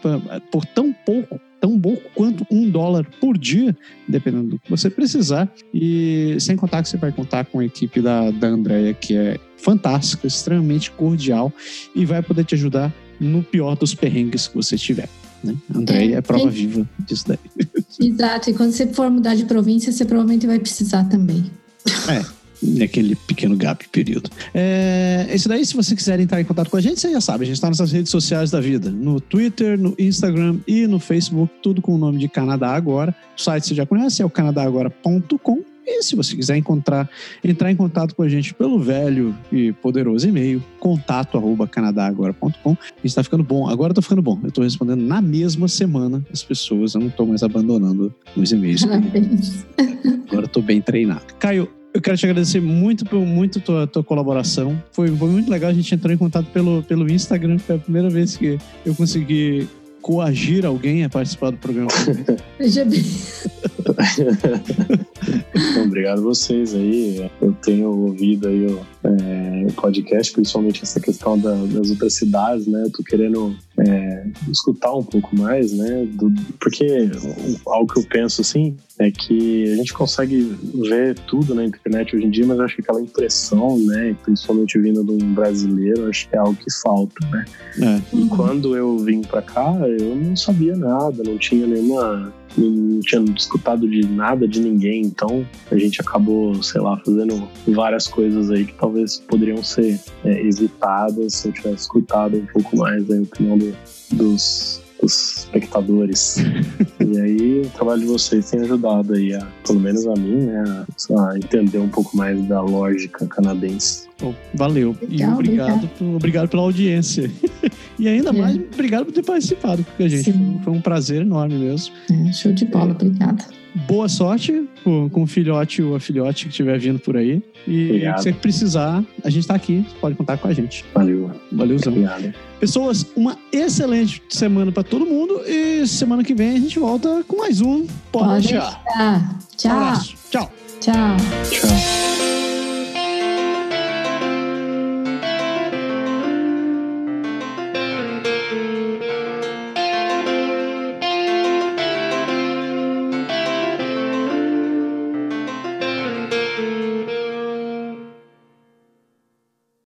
por tão pouco tão pouco quanto um dólar por dia, dependendo do que você precisar. E sem contar que você vai contar com a equipe da, da Andrea, que é fantástica, extremamente cordial e vai poder te ajudar no pior dos perrengues que você tiver. Né? A Andrea é, É, prova tem- viva disso daí. [laughs] Exato, e quando você for mudar de província, você provavelmente vai precisar também. naquele pequeno gap período. É, isso daí, se você quiser entrar em contato com a gente, você já sabe, a gente está nas redes sociais da vida, no Twitter, no Instagram e no Facebook, tudo com o nome de Canadá Agora. O site você já conhece, é o canadagora.com. E se você quiser encontrar, entrar em contato com a gente pelo velho e poderoso e-mail, contato arroba canadagora.com. A gente tá ficando bom. Agora eu tô ficando bom. Eu tô respondendo na mesma semana as pessoas. Eu não tô mais abandonando os e-mails. Parabéns. Agora eu tô bem treinado. Caio, eu quero te agradecer muito por muito tua, tua colaboração. Foi, foi muito legal. A gente entrou em contato pelo, pelo Instagram. Foi a primeira vez que eu consegui coagir alguém a participar do programa. [laughs] Veja [laughs] bem. Então, obrigado a vocês aí. Eu tenho ouvido aí o, é, podcast, principalmente essa questão da- das outras cidades, né? Eu tô querendo é, escutar um pouco mais, né? do- porque algo que eu penso assim é que a gente consegue ver tudo na internet hoje em dia, mas acho que aquela impressão, né? Principalmente vindo de um brasileiro, acho que é algo que falta, né? É. E quando eu vim pra cá, eu não sabia nada, não tinha nenhuma. Não tinha escutado de nada de ninguém, então a gente acabou, sei lá, fazendo várias coisas aí que talvez poderiam ser é, evitadas se eu tivesse escutado um pouco mais a opinião do- dos, dos espectadores. [laughs] e aí o trabalho de vocês tem ajudado aí, a, pelo menos a mim, né, a, a entender um pouco mais da lógica canadense. Bom, valeu. e Legal, obrigado, por- obrigado pela audiência. [laughs] e ainda É. mais, obrigado por ter participado com a gente. Sim. Foi um prazer enorme mesmo. É, show de bola, obrigada. Boa sorte com, com o filhote ou a filhote que estiver vindo por aí. E Obrigado. se você precisar, a gente tá aqui. Você pode contar com a gente. Valeu. Valeuzão. Obrigado. Pessoas, uma excelente semana pra todo mundo. E semana que vem a gente volta com mais um. Pode Pode deixar. Um Tchau. abraço. Tchau. Tchau. Tchau.